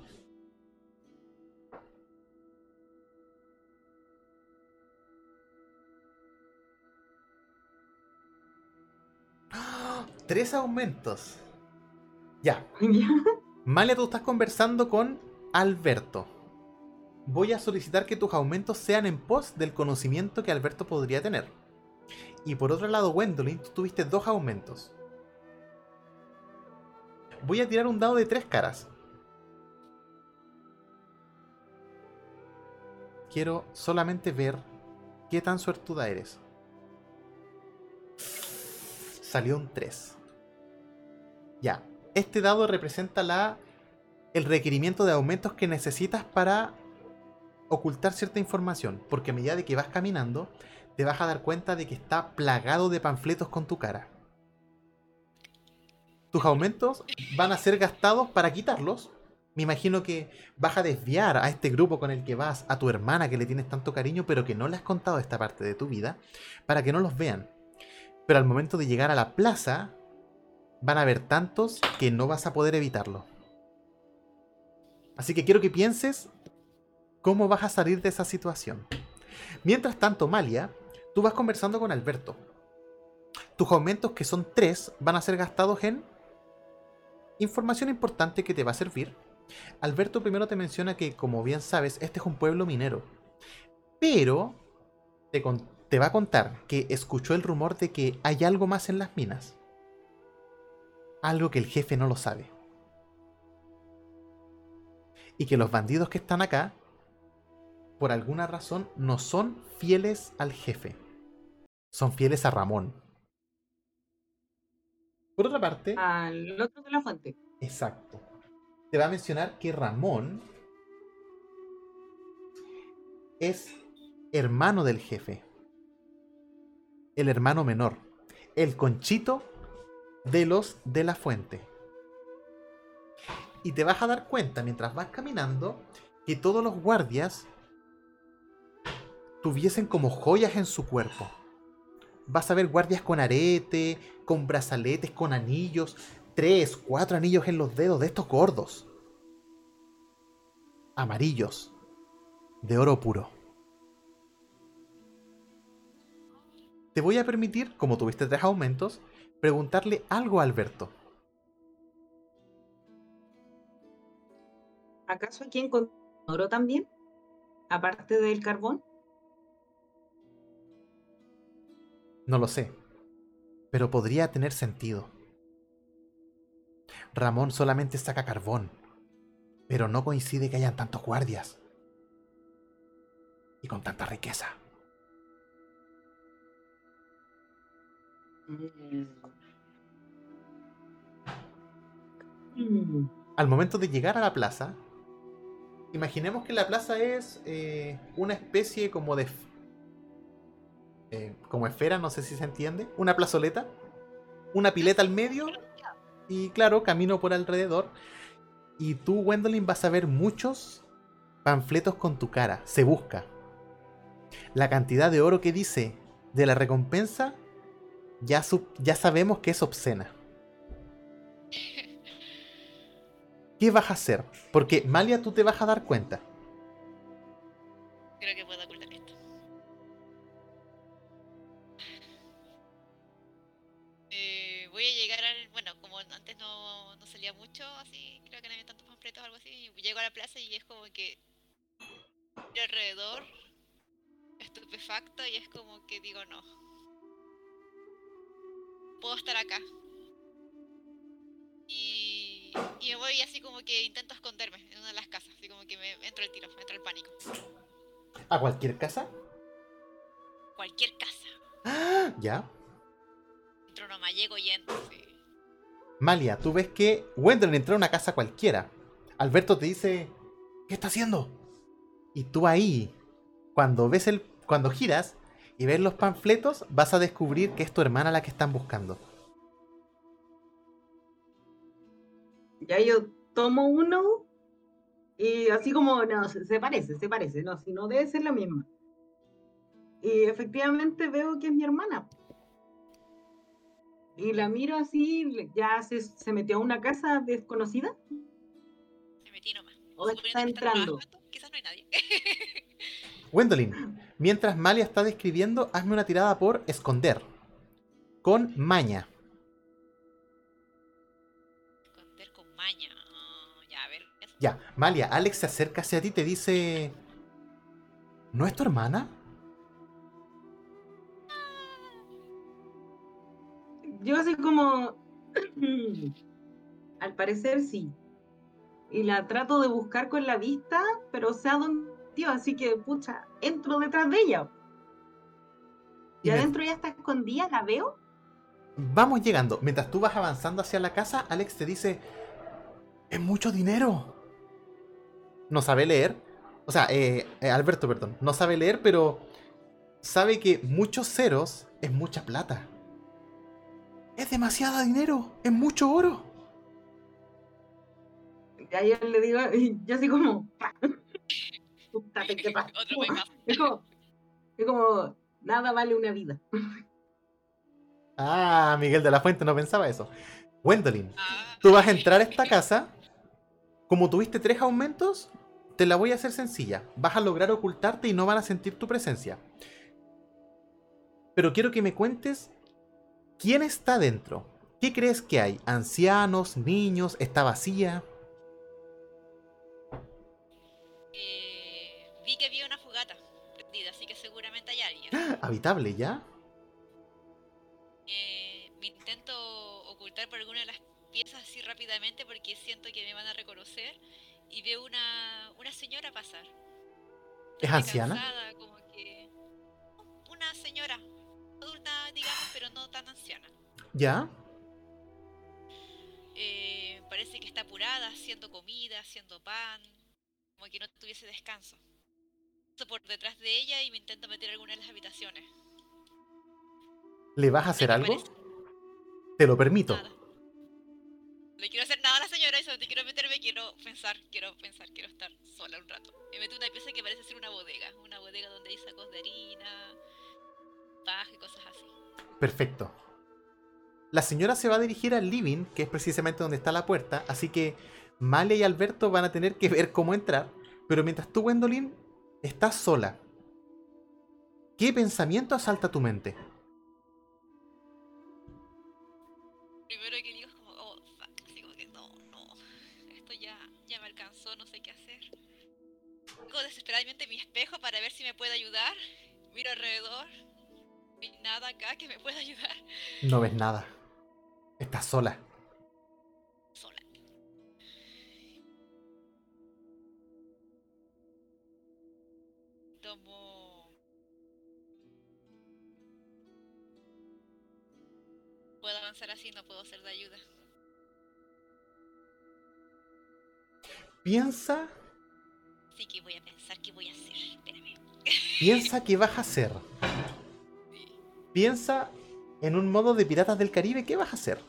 ¡Ah! Tres aumentos. Ya. Ya. Malia, tú estás conversando con Alberto. Voy a solicitar que tus aumentos sean en pos del conocimiento que Alberto podría tener. Y por otro lado, Gwendolyn, tú tuviste dos aumentos. Voy a tirar un dado de tres caras. Quiero solamente ver qué tan suertuda eres. Salió un 3. Ya. Este dado representa la el requerimiento de aumentos que necesitas para ocultar cierta información, porque a medida de que vas caminando, te vas a dar cuenta de que está plagado de panfletos con tu cara. Tus aumentos van a ser gastados para quitarlos. Me imagino que vas a desviar a este grupo con el que vas, a tu hermana que le tienes tanto cariño, pero que no le has contado esta parte de tu vida, para que no los vean. Pero al momento de llegar a la plaza, van a haber tantos que no vas a poder evitarlo. Así que quiero que pienses cómo vas a salir de esa situación. Mientras tanto, Malia, tú vas conversando con Alberto. Tus aumentos, que son tres, van a ser gastados en información importante que te va a servir. Alberto primero te menciona que, como bien sabes, este es un pueblo minero. Pero te, te va a contar que escuchó el rumor de que hay algo más en las minas. Algo que el jefe no lo sabe. Y que los bandidos que están acá, por alguna razón, no son fieles al jefe. Son fieles a Ramón. Por otra parte, Al otro de la fuente. Exacto. Te va a mencionar que Ramón es hermano del jefe. el hermano menor, el conchito de los de la fuente. Y te vas a dar cuenta mientras vas caminando que todos los guardias tuviesen como joyas en su cuerpo. Vas a ver guardias con arete, con brazaletes, con anillos, tres, cuatro anillos en los dedos de estos gordos. Amarillos, de oro puro. Te voy a permitir, como tuviste tres aumentos, preguntarle algo a Alberto. ¿Acaso aquí encontró oro también? Aparte del carbón. No lo sé, pero podría tener sentido. Ramón solamente saca carbón, pero no coincide que hayan tantos guardias y con tanta riqueza. Al momento de llegar a la plaza, imaginemos que la plaza es eh, una especie como de... eh, como esfera, no sé si se entiende. Una plazoleta. Una pileta al medio. Y claro, camino por alrededor. Y tú, Gwendolyn, vas a ver muchos panfletos con tu cara. Se busca. La cantidad de oro que dice de la recompensa, ya, ya sabemos que es obscena. ¿Qué vas a hacer? Porque Malia, tú te vas a dar cuenta. Creo que puedo Llego a la plaza y es como que. Miro alrededor, estupefacto, y es como que digo no. Puedo estar acá. Y, y me voy así como que intento esconderme en una de las casas, así como que me entro el tiro, me entra el pánico. ¿A cualquier casa? Cualquier casa. ¡Ah! ¿Ya? Entro nomás, llego y entro, sí. Malia, tú ves que Gwendolyn entró a una casa cualquiera. Alberto te dice, ¿qué está haciendo? Y tú ahí, cuando ves el, cuando giras y ves los panfletos, vas a descubrir que es tu hermana la que están buscando. Ya yo tomo uno y así como, no, se, parece, se parece, no, si no debe ser la misma. Y efectivamente veo que es mi hermana. Y la miro así, ya se, se metió a una casa desconocida. O está entrando. Quizás no hay nadie. Gwendolyn, mientras Malia está describiendo, hazme una tirada por esconder. Con maña. Esconder con maña. Ah, ya, a ver. eso. Ya, Malia, Alex se acerca hacia ti y te dice... ¿No es tu hermana? Yo así como, al parecer sí. Y la trato de buscar con la vista, pero sé a dónde tío, así que, pucha, entro detrás de ella. Y Y me- adentro ya está escondida, la veo. Vamos llegando. Mientras tú vas avanzando hacia la casa, Alex te dice... Es mucho dinero. No sabe leer. O sea, eh, eh, Alberto, perdón. No sabe leer, pero sabe que muchos ceros es mucha plata. Es demasiado dinero. Es mucho oro. Y a ella le digo, y yo así como. Es como, es como, nada vale una vida. Ah, Miguel de la Fuente no pensaba eso. Gwendolyn, Ah, tú vas a entrar a esta casa. Como tuviste tres aumentos, te la voy a hacer sencilla. Vas a lograr ocultarte y no van a sentir tu presencia. Pero quiero que me cuentes quién está dentro. ¿Qué crees que hay? ¿Ancianos? ¿Niños? ¿Está vacía? Eh, vi que había una fogata prendida, así que seguramente hay alguien. ¿Habitable ya? Eh, me intento ocultar por alguna de las piezas así rápidamente porque siento que me van a reconocer y veo una, una señora pasar. ¿Es anciana? cansada, como que una señora adulta, digamos, pero no tan anciana. ¿Ya? Eh, parece que está apurada, haciendo comida, haciendo pan, como que no tuviese descanso. Paso por detrás de ella y me intento meter alguna de las habitaciones. ¿Le vas a hacer algo? parece. Te lo permito. Nada. No quiero hacer nada a la señora y solamente quiero meterme, quiero pensar, quiero pensar, quiero estar sola un rato. Me meto una pieza que parece ser una bodega, una bodega donde hay sacos de harina, paja y cosas así. Perfecto. La señora se va a dirigir al living, que es precisamente donde está la puerta, así que Malia y Alberto van a tener que ver cómo entrar. Pero mientras tú, Gwendolyn, estás sola, ¿qué pensamiento asalta tu mente? Primero que digo como, oh, fuck, así como que no, no, esto ya, ya me alcanzó, no sé qué hacer. Busco desesperadamente mi espejo para ver si me puede ayudar. Miro alrededor, no hay nada acá que me pueda ayudar. No ves nada. Estás. Sola. Tomo... Puedo avanzar así, no puedo ser de ayuda. Piensa, Así que voy a pensar qué voy a hacer. Espérame. piensa qué vas a hacer. Piensa en un modo de Piratas del Caribe, ¿qué vas a hacer?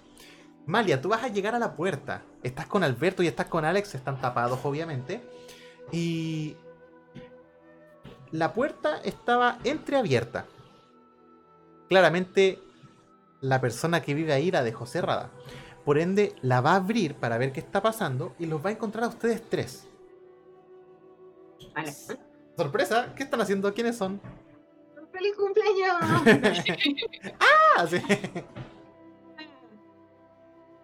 Malia, tú vas a llegar a la puerta. Estás con Alberto y estás con Alex, están tapados obviamente. Y la puerta estaba entreabierta. Claramente la persona que vive ahí la dejó cerrada. Por ende, la va a abrir para ver qué está pasando y los va a encontrar a ustedes tres. Vale. Sorpresa, ¿qué están haciendo? ¿Quiénes son? ¡Feliz cumpleaños! ah, sí.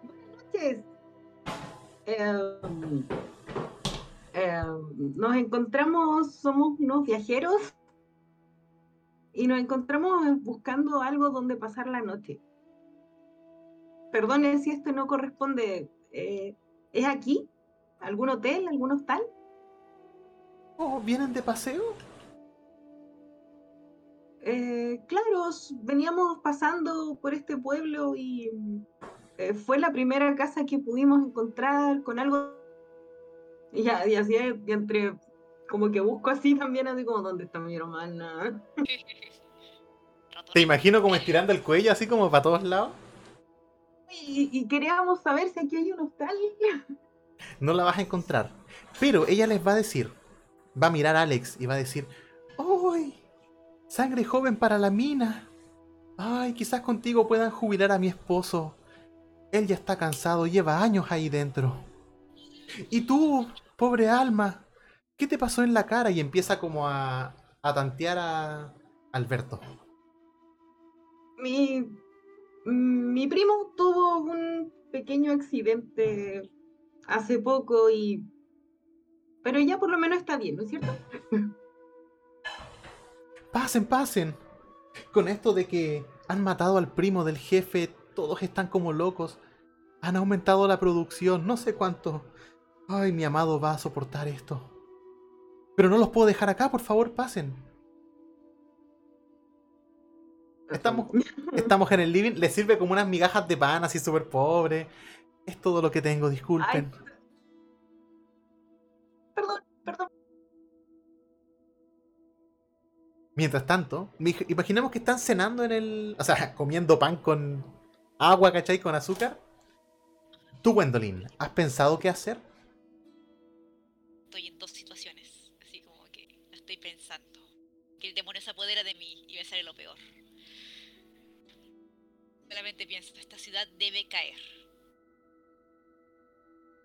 Buenas noches. Em, em, nos encontramos, somos unos viajeros y nos encontramos buscando algo donde pasar la noche. Perdone si esto no corresponde. eh, ¿Es aquí? ¿Algún hotel? ¿Algún hostal? Oh, ¿Vienen de paseo? Eh, claro, veníamos pasando por este pueblo y eh, fue la primera casa que pudimos encontrar con algo. Y, ya, y así, y entre, como que busco así también, así como, ¿dónde está mi hermana? Te imagino como estirando el cuello así como para todos lados. Y, y queríamos saber si aquí hay un hostal. No la vas a encontrar. Pero ella les va a decir, va a mirar a Alex y va a decir, ¡Uy! Sangre joven para la mina. Ay, quizás contigo puedan jubilar a mi esposo. Él ya está cansado, lleva años ahí dentro. Y tú, pobre alma, ¿qué te pasó en la cara? Y empieza como a, a tantear a Alberto. Mi, mi primo tuvo un pequeño accidente hace poco y... Pero ya por lo menos está bien, ¿no es cierto? Pasen, pasen. Con esto de que han matado al primo del jefe, todos están como locos. Han aumentado la producción, no sé cuánto. Ay, mi amado va a soportar esto. Pero no los puedo dejar acá, por favor, pasen. Estamos, estamos en el living, les sirve como unas migajas de pan así súper pobre. Es todo lo que tengo, disculpen. Perdón, perdón. Mientras tanto, imaginemos que están cenando en el. O sea, comiendo pan con agua, ¿cachai? Con azúcar. Tú, Gwendolyn, ¿has pensado qué hacer? Estoy en dos situaciones, así como que la estoy pensando. Que el demonio se apodera de mí y me sale lo peor. Solamente pienso, esta ciudad debe caer.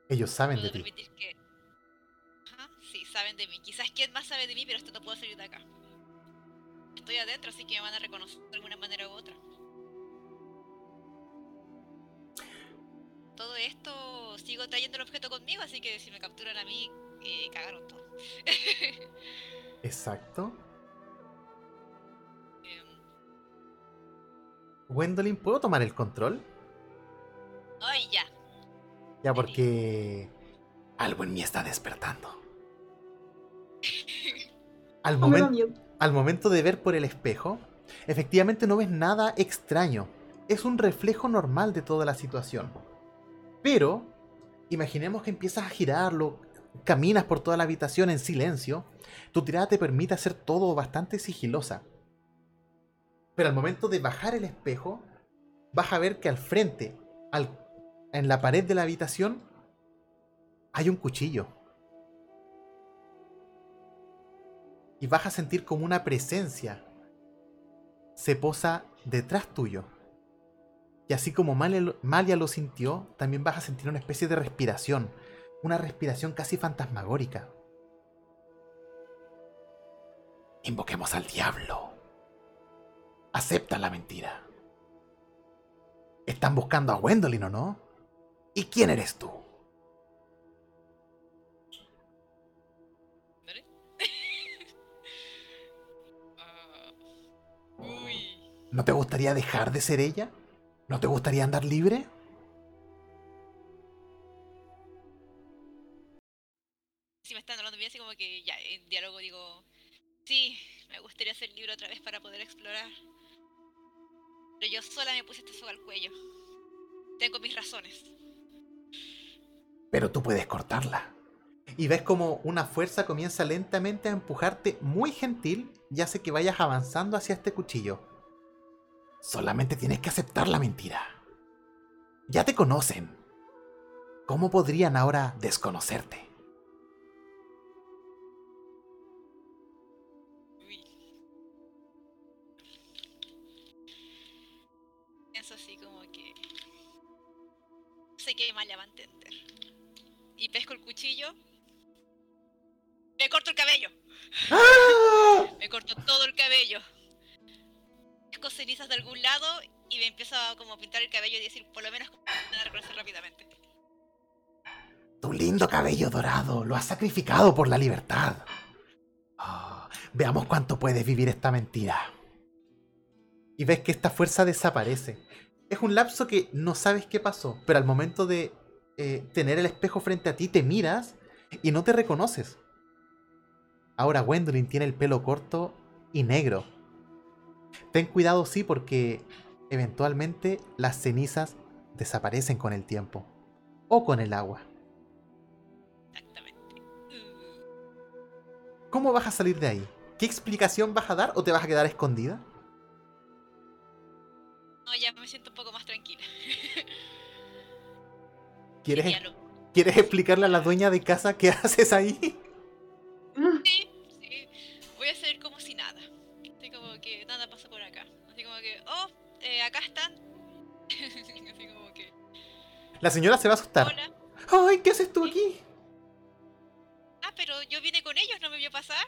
Ellos saben No de ti. que... Ajá, sí, saben de mí. Quizás quién más sabe de mí, pero esto no puedo salir de acá. Estoy adentro, así que me van a reconocer de alguna manera u otra. Todo esto sigo trayendo el objeto conmigo, así que si me capturan a mí, eh, cagaron todo. Exacto. Em, Gwendolyn, ¿puedo tomar el control? Ay, ya. Ya, porque. Algo en mí está despertando. Al. Al momento de ver por el espejo, efectivamente no ves nada extraño. Es un reflejo normal de toda la situación. Pero, imaginemos que empiezas a girarlo, caminas por toda la habitación en silencio. Tu tirada te permite hacer todo bastante sigilosa. Pero al momento de bajar el espejo, vas a ver que al frente, en la pared de la habitación, hay un cuchillo. Y vas a sentir como una presencia se posa detrás tuyo. Y así como Malia, Malia lo sintió, también vas a sentir una especie de respiración, una respiración casi fantasmagórica. Invoquemos al diablo. Acepta la mentira. Están buscando a Gwendolyn, ¿o no? ¿Y quién eres tú? Ah. ¿No te gustaría dejar de ser ella? ¿No te gustaría andar libre? Que ya en diálogo digo, sí, me gustaría hacer libro otra vez para poder explorar. Pero yo sola me puse esta soga al cuello. Tengo mis razones. Pero tú puedes cortarla. Y ves como una fuerza comienza lentamente a empujarte muy gentil y hace que vayas avanzando hacia este cuchillo. Solamente tienes que aceptar la mentira. Ya te conocen. ¿Cómo podrían ahora desconocerte? Sé que Maya va a entender. Y pesco el cuchillo. Me corto el cabello. ¡Ah! Me corto todo el cabello. Pesco cenizas de algún lado y me empiezo a como pintar el cabello y decir, por lo menos, a reconocer rápidamente. Tu lindo cabello dorado lo has sacrificado por la libertad. Ah, veamos cuánto puedes vivir esta mentira. Y ves que esta fuerza desaparece. Es un lapso que no sabes qué pasó, pero al momento de eh, tener el espejo frente a ti te miras y no te reconoces. Ahora Gwendolyn tiene el pelo corto y negro. Ten cuidado sí porque eventualmente las cenizas desaparecen con el tiempo o con el agua. Exactamente. ¿Cómo vas a salir de ahí? ¿Qué explicación vas a dar o te vas a quedar escondida? No, ya me siento un poco más tranquila. ¿Quieres, Ya lo- ¿Quieres explicarle a la dueña de casa qué haces ahí? Sí, sí. Voy a hacer como si nada. Así como que nada pasa por acá. Así como que, oh, eh, acá están. Así como que, La señora se va a asustar. hola. ¡Ay, qué haces tú aquí! Ah, pero yo vine con ellos, no me vio pasar.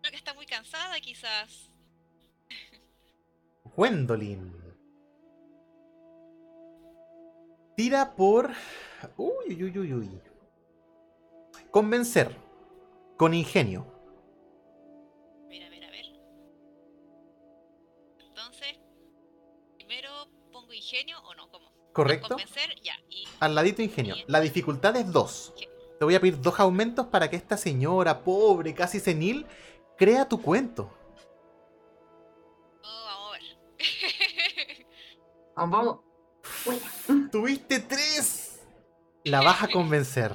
Creo que está muy cansada, quizás. Gwendolyn. Tira por. Uy, uy, uy, uy. Convencer. Con ingenio. A ver, a ver, a ver. Entonces, primero pongo ingenio o no, ¿cómo? ¿Correcto? Convencer, ya. Y Al ladito ingenio. La dificultad es 2. Te voy a pedir dos aumentos para que esta señora, pobre, casi senil, crea tu cuento. Vamos. Tuviste tres. La vas a convencer.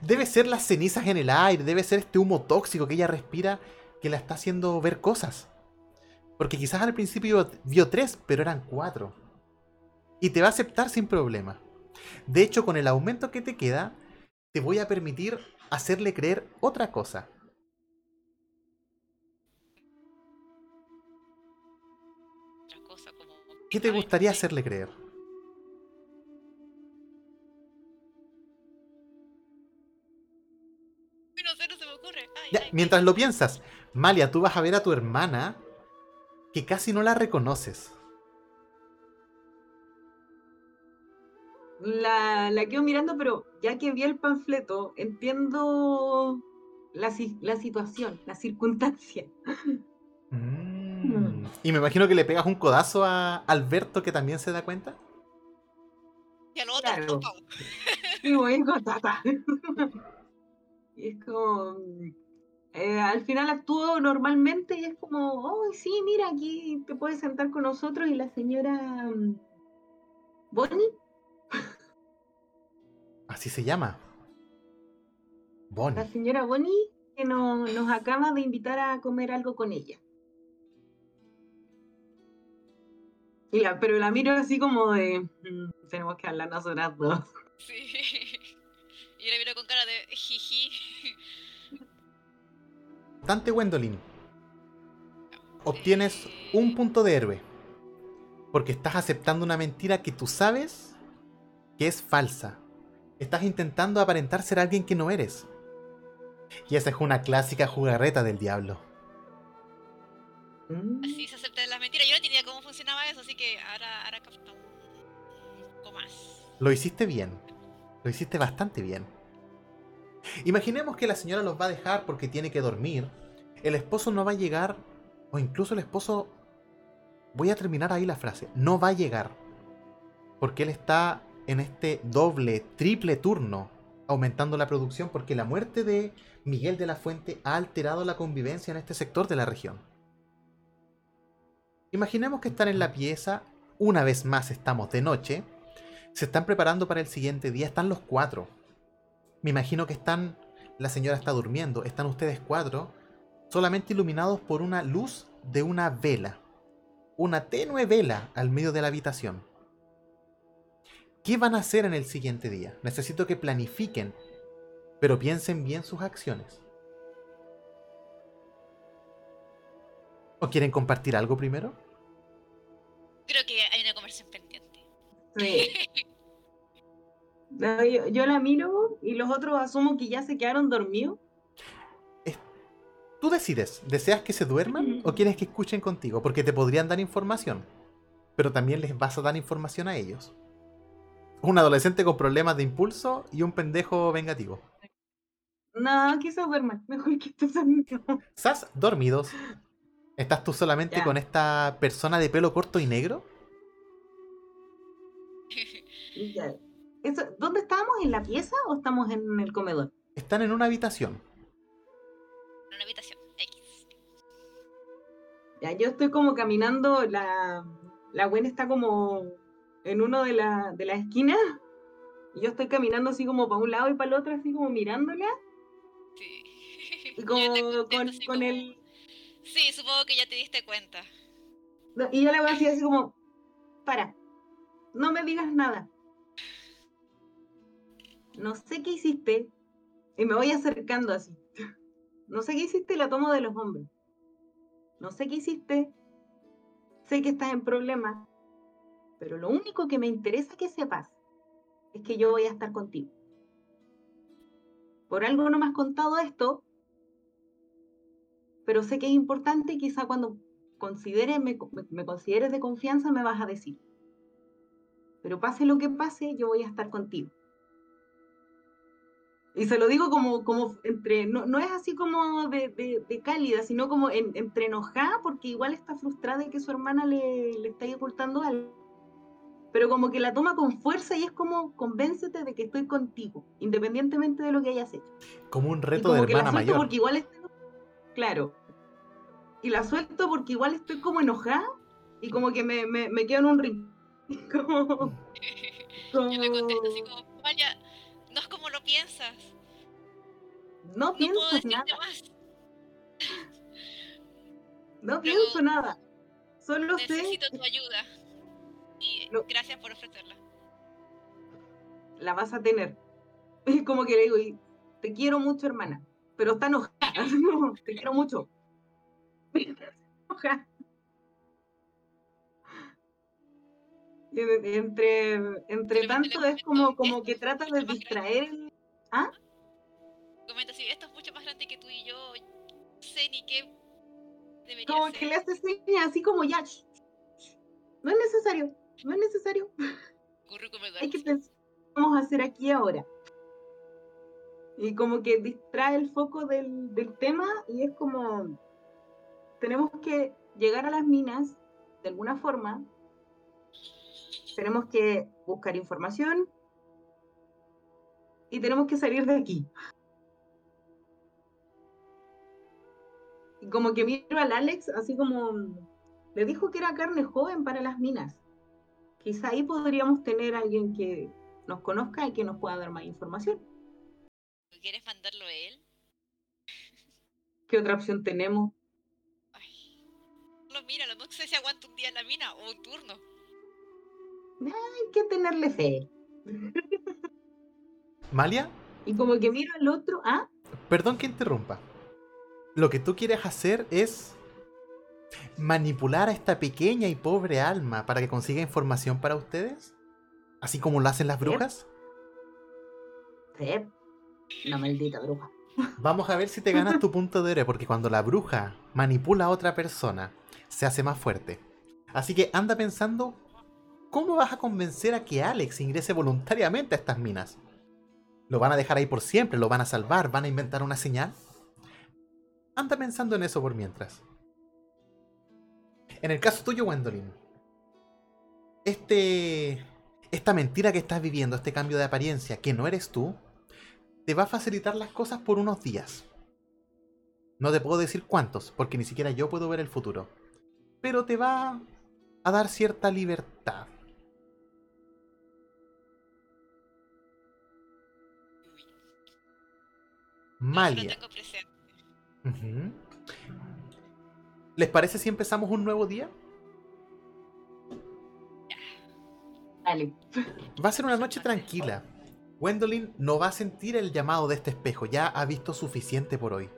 Debe ser las cenizas en el aire, debe ser este humo tóxico que ella respira que la está haciendo ver cosas. Porque quizás al principio vio tres, pero eran cuatro. Y te va a aceptar sin problema. De hecho, con el aumento que te queda, te voy a permitir hacerle creer otra cosa. ¿Qué te gustaría hacerle creer? No sé, no se me ocurre. Ay, Ya, ay, mientras lo piensas, Malia, tú vas a ver a tu hermana que casi no la reconoces. La, la quedo mirando, pero ya que vi el panfleto, entiendo la, si- la situación, la circunstancia. Mm. Y me imagino que le pegas un codazo a Alberto que también se da cuenta. Y al otro, Claro. Y voy con tata. Y es como. eh, al final actúo normalmente y es como, oh, sí, mira, aquí te puedes sentar con nosotros y la señora mm, Bonnie, Así se llama. la Bonnie. señora Bonnie que no- nos acaba de invitar a comer algo con ella. Y la- pero la miro así como de, "Mm, tenemos que hablar nosotras dos. Sí. Y yo le miro con cara de jiji. Dante Gwendolyn, obtienes un punto de héroe. Porque estás aceptando una mentira que tú sabes que es falsa. Estás intentando aparentar ser alguien que no eres. Y esa es una clásica jugarreta del diablo. Así se aceptan las mentiras. Yo no tenía cómo funcionaba eso, así que ahora, capta un más. Lo hiciste bien. Lo hiciste bastante bien. Imaginemos que la señora los va a dejar porque tiene que dormir. El esposo no va a llegar. O incluso el esposo... Voy a terminar ahí la frase. No va a llegar. Porque él está en este doble, triple turno. Aumentando la producción porque la muerte de Miguel de la Fuente ha alterado la convivencia en este sector de la región. Imaginemos que están en la pieza. Una vez más estamos de noche se están preparando para el siguiente día. Están los cuatro. Me imagino que están. La señora está durmiendo. Están ustedes cuatro. Solamente iluminados por una luz de una vela. Una tenue vela al medio de la habitación. ¿Qué van a hacer en el siguiente día? Necesito que planifiquen. Pero piensen bien sus acciones. ¿O quieren compartir algo primero? Creo que hay una conversación pendiente. Sí. No, yo, yo la miro y los otros asumo que ya se quedaron dormidos. Tú decides, ¿deseas que se duerman o quieres que escuchen contigo? Porque te podrían dar información, pero también les vas a dar información a ellos. Un adolescente con problemas de impulso y un pendejo vengativo. No, que se duerman. Mejor que estés dormido. Sas, dormidos. ¿Estás tú solamente Ya. con esta persona de pelo corto y negro? Ya. Eso- ¿Dónde estábamos? ¿En la pieza o estamos en el comedor? Están en una habitación. En una habitación X. Ya, yo estoy como caminando, la, la Gwen está como en uno de, la, de las esquinas, y yo estoy caminando así como para un lado y para el otro, así como mirándola, Sí. y como con, con como, el... Sí, supongo que ya te diste cuenta. Y yo le voy a decir así como, para, no me digas nada. No sé qué hiciste, y me voy acercando así. No sé qué hiciste la tomo de los hombros. No sé qué hiciste, sé que estás en problemas, pero lo único que me interesa que sepas es que yo voy a estar contigo. Por algo no me has contado esto, pero sé que es importante y quizá cuando consideres, me, me- consideres de confianza me vas a decir. Pero pase lo que pase, yo voy a estar contigo. Y se lo digo como, como entre, no, no es así como de, de- de cálida, sino como en- entre enojada, porque igual está frustrada de que su hermana le, le está ocultando algo. Pero como que la toma con fuerza y es como, convéncete de que estoy contigo, independientemente de lo que hayas hecho. Como un Y reto de como que la hermana mayor. porque igual estoy, claro. Y la suelto porque igual estoy como enojada y como que me, me, me quedo en un rincón. Como, Yo le contesto así como, como, vaya, no es como lo piensas. no No puedo pienso decirte nada, más. no pienso nada. Solo sé Necesito tu ayuda. Y No. gracias por ofrecerla. la vas a tener. Y como que le digo, te quiero mucho, hermana, pero está enojada. como, te quiero mucho. Entre, entre tanto es como, como que es trata de distraer. ¿Ah? Comenta así, esto es mucho más grande que tú y yo. Sé ni qué debería Como ser. que le hace señas, así como ya. No es necesario, no es necesario. Hay que pensar qué vamos a hacer aquí ahora. Y como que distrae el foco del, del tema y es como, tenemos que llegar a las minas de alguna forma, tenemos que buscar información y tenemos que salir de aquí. Y como que miro al Alex así como, le dijo que era carne joven para las minas. Quizá ahí podríamos tener a alguien que nos conozca y que nos pueda dar más información. ¿Quieres mandarlo a él? ¿Qué otra opción tenemos? Ay. No, míralo, no sé si aguanta un día en la mina o un turno. hay que tenerle fe. Malia, Y como que miro al otro, ah, perdón que interrumpa. Lo que tú quieres hacer es manipular a esta pequeña y pobre alma para que consiga información para ustedes, así como lo hacen las brujas. Una maldita bruja. Vamos a ver si te ganas tu punto de héroe, porque cuando la bruja manipula a otra persona, se hace más fuerte. Así que anda pensando, ¿cómo vas a convencer a que Alex ingrese voluntariamente a estas minas? ¿Lo van a dejar ahí por siempre? ¿Lo van a salvar? ¿Van a inventar una señal? Anda pensando en eso por mientras. En el caso tuyo, Gwendolyn, este, esta mentira que estás viviendo, este cambio de apariencia, que no eres tú, te va a facilitar las cosas por unos días. No te puedo decir cuántos, porque ni siquiera yo puedo ver el futuro. Pero te va a dar cierta libertad. Malia. ¿Les parece si empezamos un nuevo día? Dale. Va a ser una noche tranquila. Gwendolyn no va a sentir el llamado de este espejo, ya ha visto suficiente por hoy.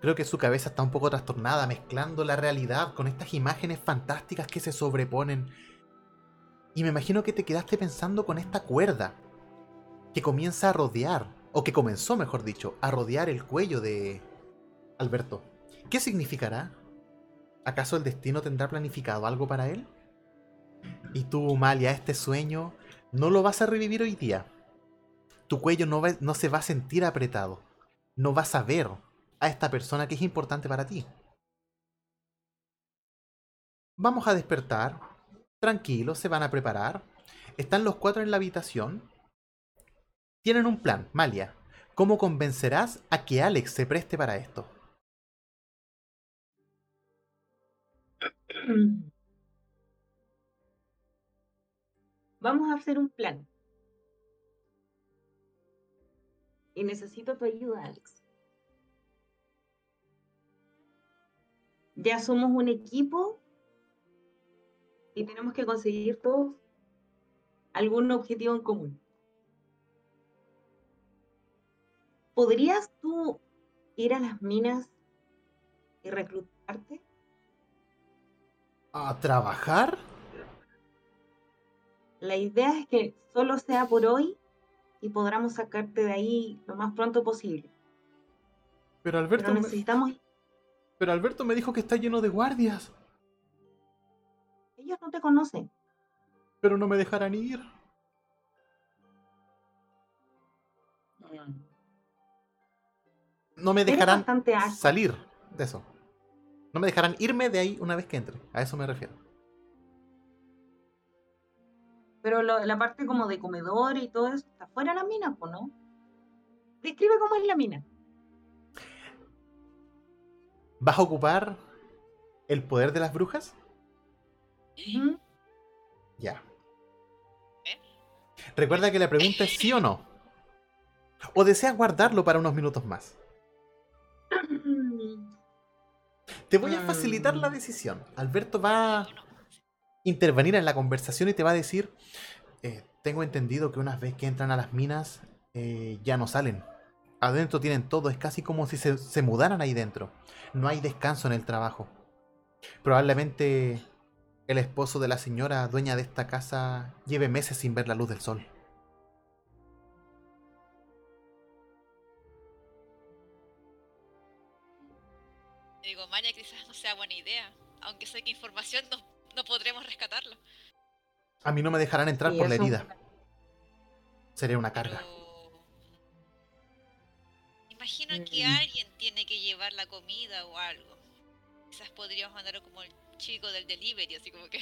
Creo que su cabeza está un poco trastornada, mezclando la realidad con estas imágenes fantásticas que se sobreponen. Y me imagino que te quedaste pensando con esta cuerda, que comienza a rodear, o que comenzó, mejor dicho, a rodear el cuello de Alberto. ¿Qué significará? ¿Acaso el destino tendrá planificado algo para él? Y tú, Malia, este sueño no lo vas a revivir hoy día. Tu cuello no, va- no se va a sentir apretado. No vas a ver a esta persona que es importante para ti. Vamos a despertar. Tranquilos, se van a preparar. Están los cuatro en la habitación. Tienen un plan, Malia. ¿Cómo convencerás a que Alex se preste para esto? Vamos a hacer un plan. Y necesito tu ayuda, Alex. Ya somos un equipo y tenemos que conseguir todos algún objetivo en común. ¿Podrías tú ir a las minas y reclutarte? ¿A trabajar? La idea es que solo sea por hoy y podamos sacarte de ahí lo más pronto posible. Pero Alberto, Pero necesitamos... pero Alberto me dijo que está lleno de guardias. Ellos no te conocen. Pero no me dejarán ir. No me dejarán salir de eso. No me dejarán irme de ahí una vez que entre. A eso me refiero. Pero lo- la parte como de comedor y todo eso está fuera de la mina, ¿o no? Describe cómo es la mina. ¿Vas a ocupar el poder de las brujas? Ya. ¿Eh? Recuerda que la pregunta es sí o no. ¿O deseas guardarlo para unos minutos más? Te voy a facilitar la Mm. decisión. Alberto va a intervenir en la conversación y te va a decir, eh, tengo entendido que una vez que entran a las minas eh, ya no salen. Adentro tienen todo, es casi como si se, se mudaran ahí dentro. No hay descanso en el trabajo. Probablemente el esposo de la señora dueña de esta casa lleve meses sin ver la luz del sol. Digo, Maya, quizás no sea buena idea. Aunque sé que información no, no podremos rescatarla. A mí no me dejarán entrar Sí, por la herida. Sería una carga. Pero... Imagino que Mm. alguien tiene que llevar la comida o algo. Quizás podríamos mandarlo como el chico del delivery, así como que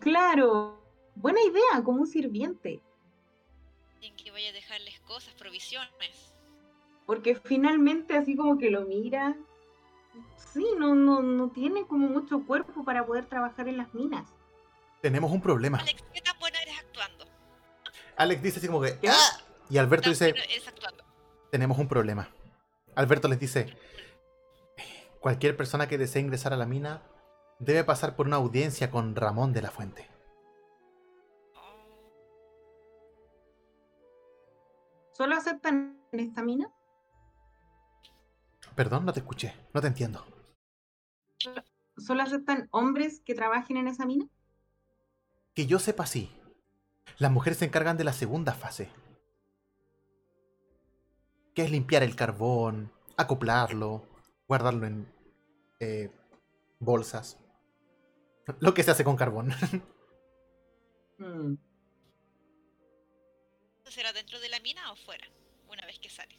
Claro, buena idea, como un sirviente. alguien que vaya a dejarles cosas, provisiones. Porque finalmente así como que lo mira. Sí, no, no, no tiene como mucho cuerpo para poder trabajar en las minas. Tenemos un problema. Alex, ¿qué tan buena eres actuando? Alex dice así como que... "Ah". Y Alberto dice... eres actuando. Tenemos un problema. Alberto les dice, cualquier persona que desee ingresar a la mina debe pasar por una audiencia con Ramón de la Fuente. ¿Solo aceptan en esta mina? Perdón, no te escuché, no te entiendo. ¿Solo aceptan hombres que trabajen en esa mina? Que yo sepa, sí. Las mujeres se encargan de la segunda fase, que es limpiar el carbón, acoplarlo, guardarlo en eh, bolsas. Lo que se hace con carbón. Mm, ¿Eso será dentro de la mina o fuera? Una vez que sale.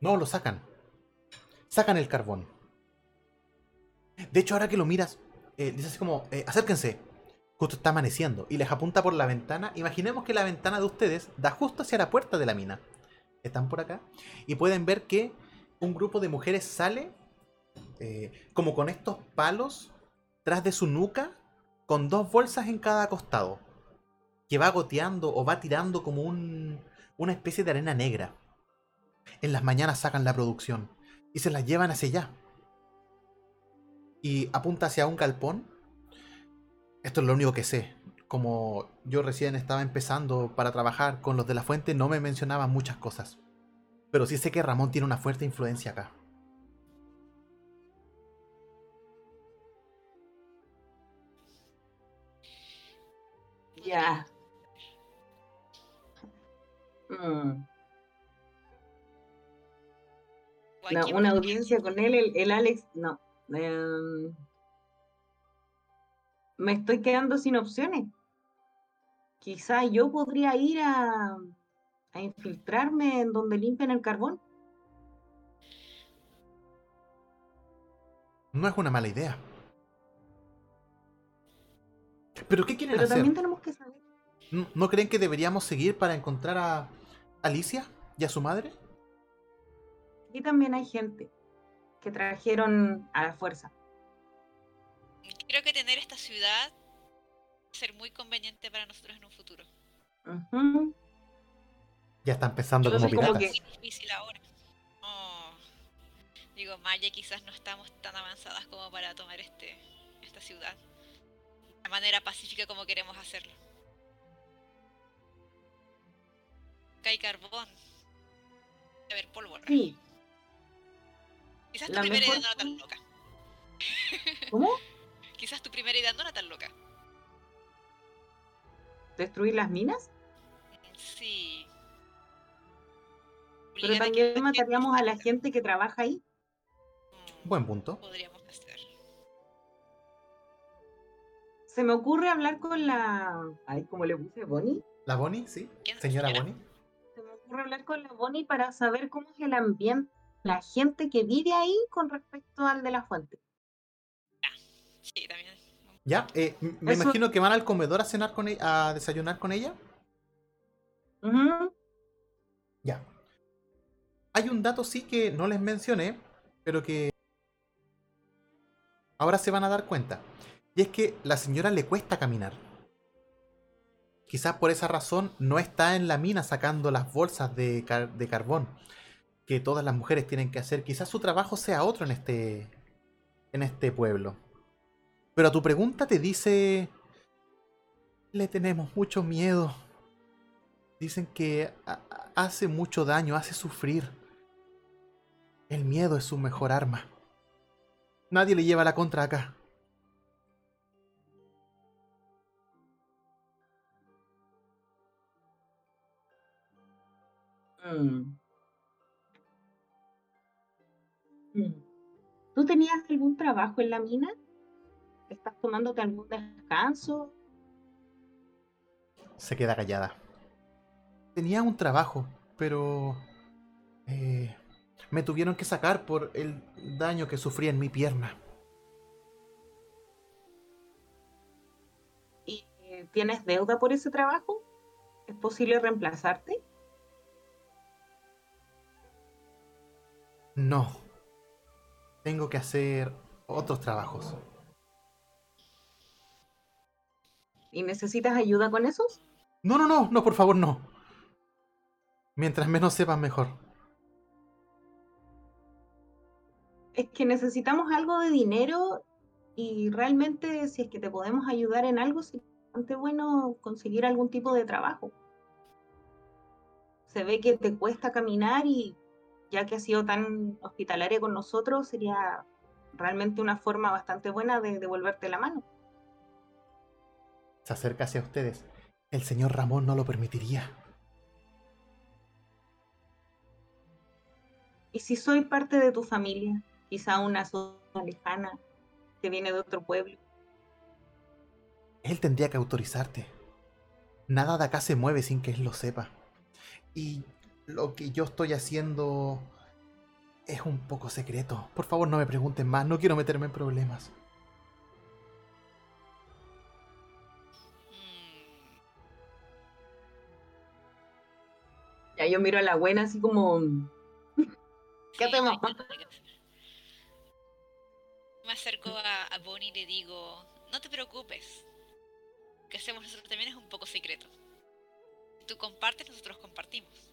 No, lo sacan. Sacan el carbón. De hecho, ahora que lo miras, eh, dice así como, eh, acérquense. Justo está amaneciendo y les apunta por la ventana. Imaginemos que la ventana de ustedes da justo hacia la puerta de la mina. Están por acá y pueden ver que un grupo de mujeres sale eh, como con estos palos tras de su nuca con dos bolsas en cada costado que va goteando o va tirando como un, una especie de arena negra. En las mañanas sacan la producción y se la llevan hacia allá. Y apunta hacia un galpón. Esto es lo único que sé. Como yo recién estaba empezando para trabajar con los de la fuente, no me mencionaban muchas cosas. Pero sí sé que Ramón tiene una fuerte influencia acá. Ya. Mm, no, una audiencia con él, el, el Alex, no. Em, me estoy quedando sin opciones. Quizá yo podría ir a, a infiltrarme en donde limpian el carbón. No es una mala idea. ¿Pero qué quieren Pero hacer? también tenemos que saber. ¿No- ¿No creen que deberíamos seguir para encontrar a Alicia y a su madre? Aquí también hay gente que trajeron a la fuerza. Creo que tener esta ciudad ser muy conveniente para nosotros en un futuro. Ujú. Ya están empezando como piratas. que- Muy difícil ahora. Oh. Digo, Maya quizás no estamos tan avanzadas como para tomar este esta ciudad. De manera pacífica como queremos hacerlo. Acá hay carbón. A ver, pólvora. Sí. Quizás tu la primera idea no era tan loca. ¿Cómo? Quizás tu primera idea no era tan loca. ¿Destruir las minas? Sí. Pero también mataríamos a la gente que trabaja ahí. Mm, Buen punto. Podríamos hacer. Se me ocurre hablar con la. Ay, como le puse Bonnie. ¿La Bonnie? Sí. ¿Quién Señora señora? Bonnie. Se me ocurre hablar con la Bonnie para saber cómo es el ambiente, la gente que vive ahí con respecto al de la fuente. Sí, también. Ya, eh, me Eso- imagino que van al comedor a cenar con ella, a desayunar con ella. Ya. Hay un dato sí que no les mencioné, pero que ahora se van a dar cuenta. Y es que la señora le cuesta caminar. Quizás por esa razón no está en la mina sacando las bolsas de, car- de carbón que todas las mujeres tienen que hacer. Quizás su trabajo sea otro en este, en este pueblo. Pero a tu pregunta te dice... Le tenemos mucho miedo. Dicen que ha- ha- hace mucho daño, hace sufrir. El miedo es su mejor arma. Nadie le lleva la contra acá. Mm. Mm. ¿Tú tenías algún trabajo en la mina? ¿Estás tomándote algún descanso? Se queda callada. Tenía un trabajo, pero... eh, me tuvieron que sacar por el daño que sufrí en mi pierna. ¿Y eh, tienes deuda por ese trabajo? ¿Es posible reemplazarte? No. Tengo que hacer otros trabajos. ¿Y necesitas ayuda con esos? No, no, no, no, por favor, no. Mientras menos sepas, mejor. Es que necesitamos algo de dinero y realmente si es que te podemos ayudar en algo, es bastante bueno conseguir algún tipo de trabajo. se ve que te cuesta caminar y ya que has sido tan hospitalaria con nosotros, sería realmente una forma bastante buena de devolverte la mano. Se acerca hacia ustedes. El señor Ramón no lo permitiría. ¿Y si soy parte de tu familia? Quizá una zona lejana que viene de otro pueblo. Él tendría que autorizarte. Nada de acá se mueve sin que él lo sepa. Y lo que yo estoy haciendo es un poco secreto. Por favor, no me pregunten más, no quiero meterme en problemas. Yo miro a la buena así como... ¿Qué hacemos? Me acerco a, a Bonnie y le digo, no te preocupes. Lo que hacemos nosotros también es un poco secreto. Si tú compartes, nosotros compartimos.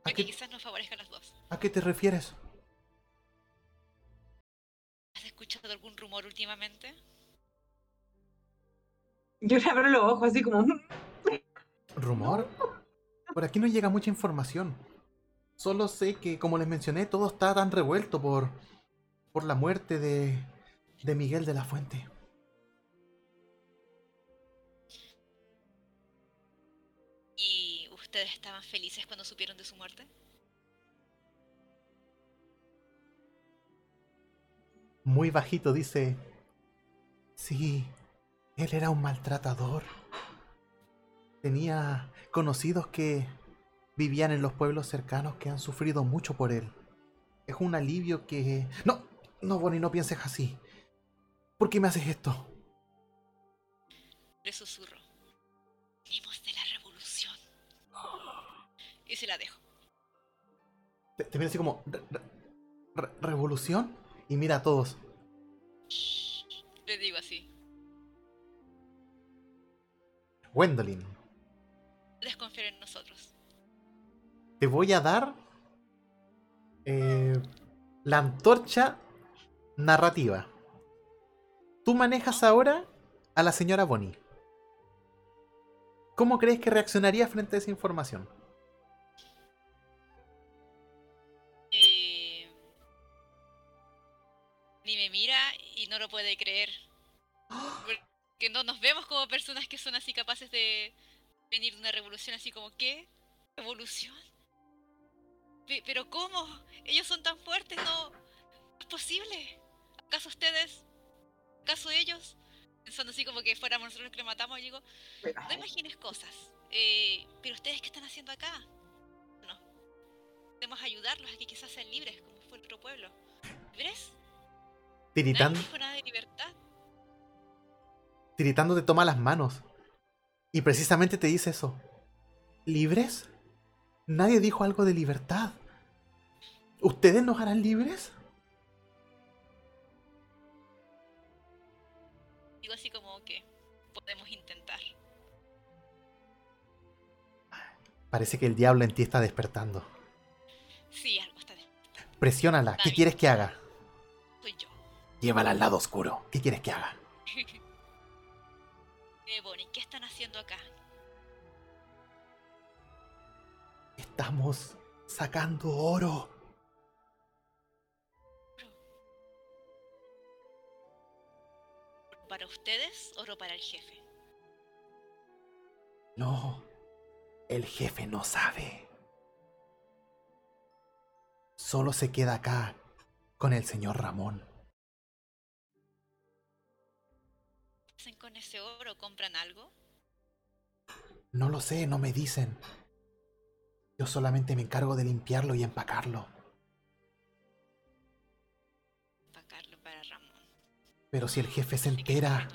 ¿A Para que qué, quizás nos favorezca a las dos. ¿A qué te refieres? ¿Has escuchado algún rumor últimamente? Yo le abro los ojos así como... ¿Rumor? Por aquí no llega mucha información. Solo sé que, como les mencioné, todo está tan revuelto por, por la muerte de, de Miguel de la Fuente. ¿Y ustedes estaban felices cuando supieron de su muerte? Muy bajito dice, sí, él era un maltratador. Tenía conocidos que vivían en los pueblos cercanos que han sufrido mucho por él. Es un alivio que... No, no, Bonnie, no pienses así. ¿Por qué me haces esto? Le susurro. Venimos de la revolución. Y se la dejo. Te, te mira así como... "Re- re- re- ¿Revolución? Y mira a todos. Le digo así. Gwendolyn, En nosotros. te voy a dar eh, la antorcha narrativa. Tú manejas ahora a la señora Bonnie. ¿Cómo crees que reaccionaría frente a esa información? Eh, Ni me mira y no lo puede creer. Porque no nos vemos como personas que son así capaces de venir de una revolución así como ¿qué? ¿Revolución? Pe- ¿Pero cómo? Ellos son tan fuertes, no no es posible. ¿Acaso ustedes? ¿Acaso ellos? Pensando así como que fuéramos nosotros los que le matamos, digo, no imagines cosas. Eh, pero ustedes qué están haciendo acá? No. Podemos ayudarlos a que quizás sean libres, como fue el otro pueblo. ¿Libres? Tiritando, dijo nada de libertad. tiritando te toma las manos. Y precisamente te dice eso. ¿Libres? Nadie dijo algo de libertad. ¿Ustedes nos harán libres? Digo así como que podemos intentar. Parece que el diablo en ti está despertando. Sí, algo está de... Presiónala. ¿Qué quieres que haga? Soy yo. Llévala al lado oscuro. ¿Qué quieres que haga? Bonnie, ¿qué están haciendo acá? Estamos sacando oro. ¿Para ustedes o para el jefe? No, el jefe no sabe. Solo se queda acá con el señor Ramón. Hacen con ese oro? ¿Compran algo? No lo sé, no me dicen. Yo solamente me encargo de limpiarlo y empacarlo. Pagarlo para Ramón. Pero si el jefe se entera,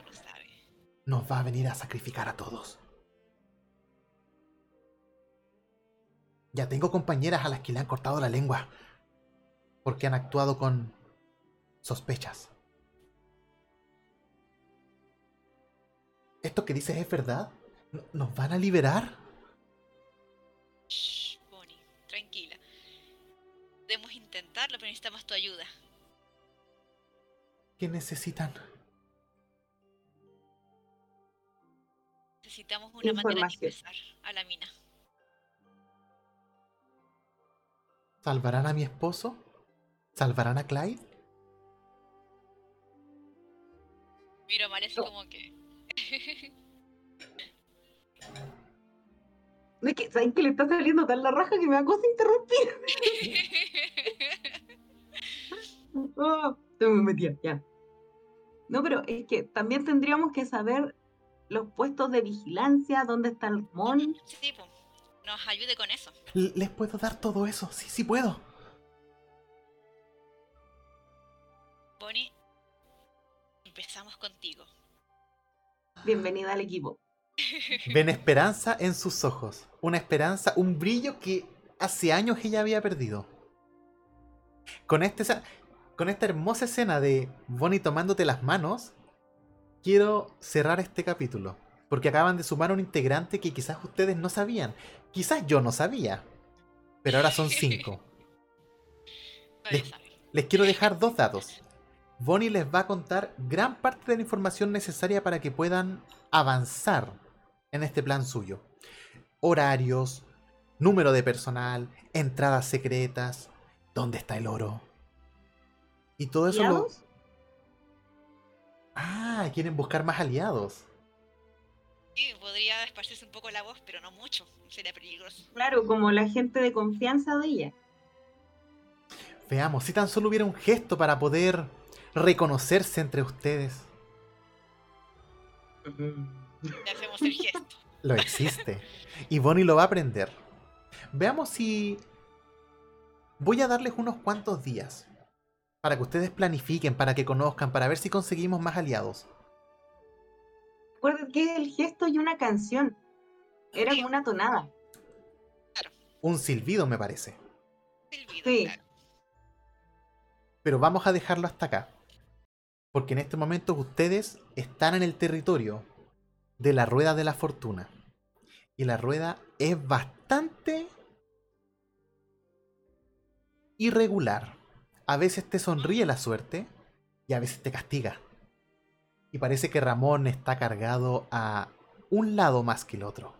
nos va a venir a sacrificar a todos. Ya tengo compañeras a las que le han cortado la lengua. Porque han actuado con sospechas. ¿Esto que dices es verdad? ¿No- ¿Nos van a liberar? Shh, Bonnie, tranquila. Podemos intentarlo, pero necesitamos tu ayuda. ¿Qué necesitan? Necesitamos una manera de ingresar a la mina. ¿Salvarán a mi esposo? ¿Salvarán a Clyde? Miro mal así No. como que. No es que, ¿saben que le está saliendo tan la raja que me da cosa interrumpir? Ah, se me metía, ya. No, pero es que también tendríamos que saber los puestos de vigilancia, dónde está el Ramón. sí, pues. Nos ayude con eso. ¿Les puedo dar todo eso? Sí, sí puedo. Bonnie, empezamos contigo. Bienvenida al equipo. Ven esperanza en sus ojos. Una esperanza, un brillo que hace años ella había perdido. Con, este, con esta hermosa escena de Bonnie tomándote las manos, quiero cerrar este capítulo. Porque acaban de sumar un integrante que quizás ustedes no sabían. Quizás yo no sabía. Pero ahora son cinco. Les-. Les quiero dejar dos datos. Bonnie les va a contar gran parte de la información necesaria para que puedan avanzar en este plan suyo. Horarios, número de personal, entradas secretas, dónde está el oro. Y todo eso lo... ¿Aliados? Ah, quieren buscar más aliados. Sí, podría esparcirse un poco la voz, pero no mucho. Sería peligroso. Claro, como la gente de confianza de ella. Veamos, si tan solo hubiera un gesto para poder reconocerse entre ustedes. Le hacemos el gesto. Lo existe. Y Bonnie lo va a aprender. Veamos si... Voy a darles unos cuantos días. Para que ustedes planifiquen, para que conozcan, para ver si conseguimos más aliados. Recuerden que el gesto y una canción. Era como una tonada. Un silbido, me parece. Silbido, Sí. claro. Pero vamos a dejarlo hasta acá. Porque en este momento ustedes están en el territorio de la rueda de la fortuna. Y la rueda es bastante irregular. A veces te sonríe la suerte y a veces te castiga. Y parece que Ramón está cargado a un lado más que el otro.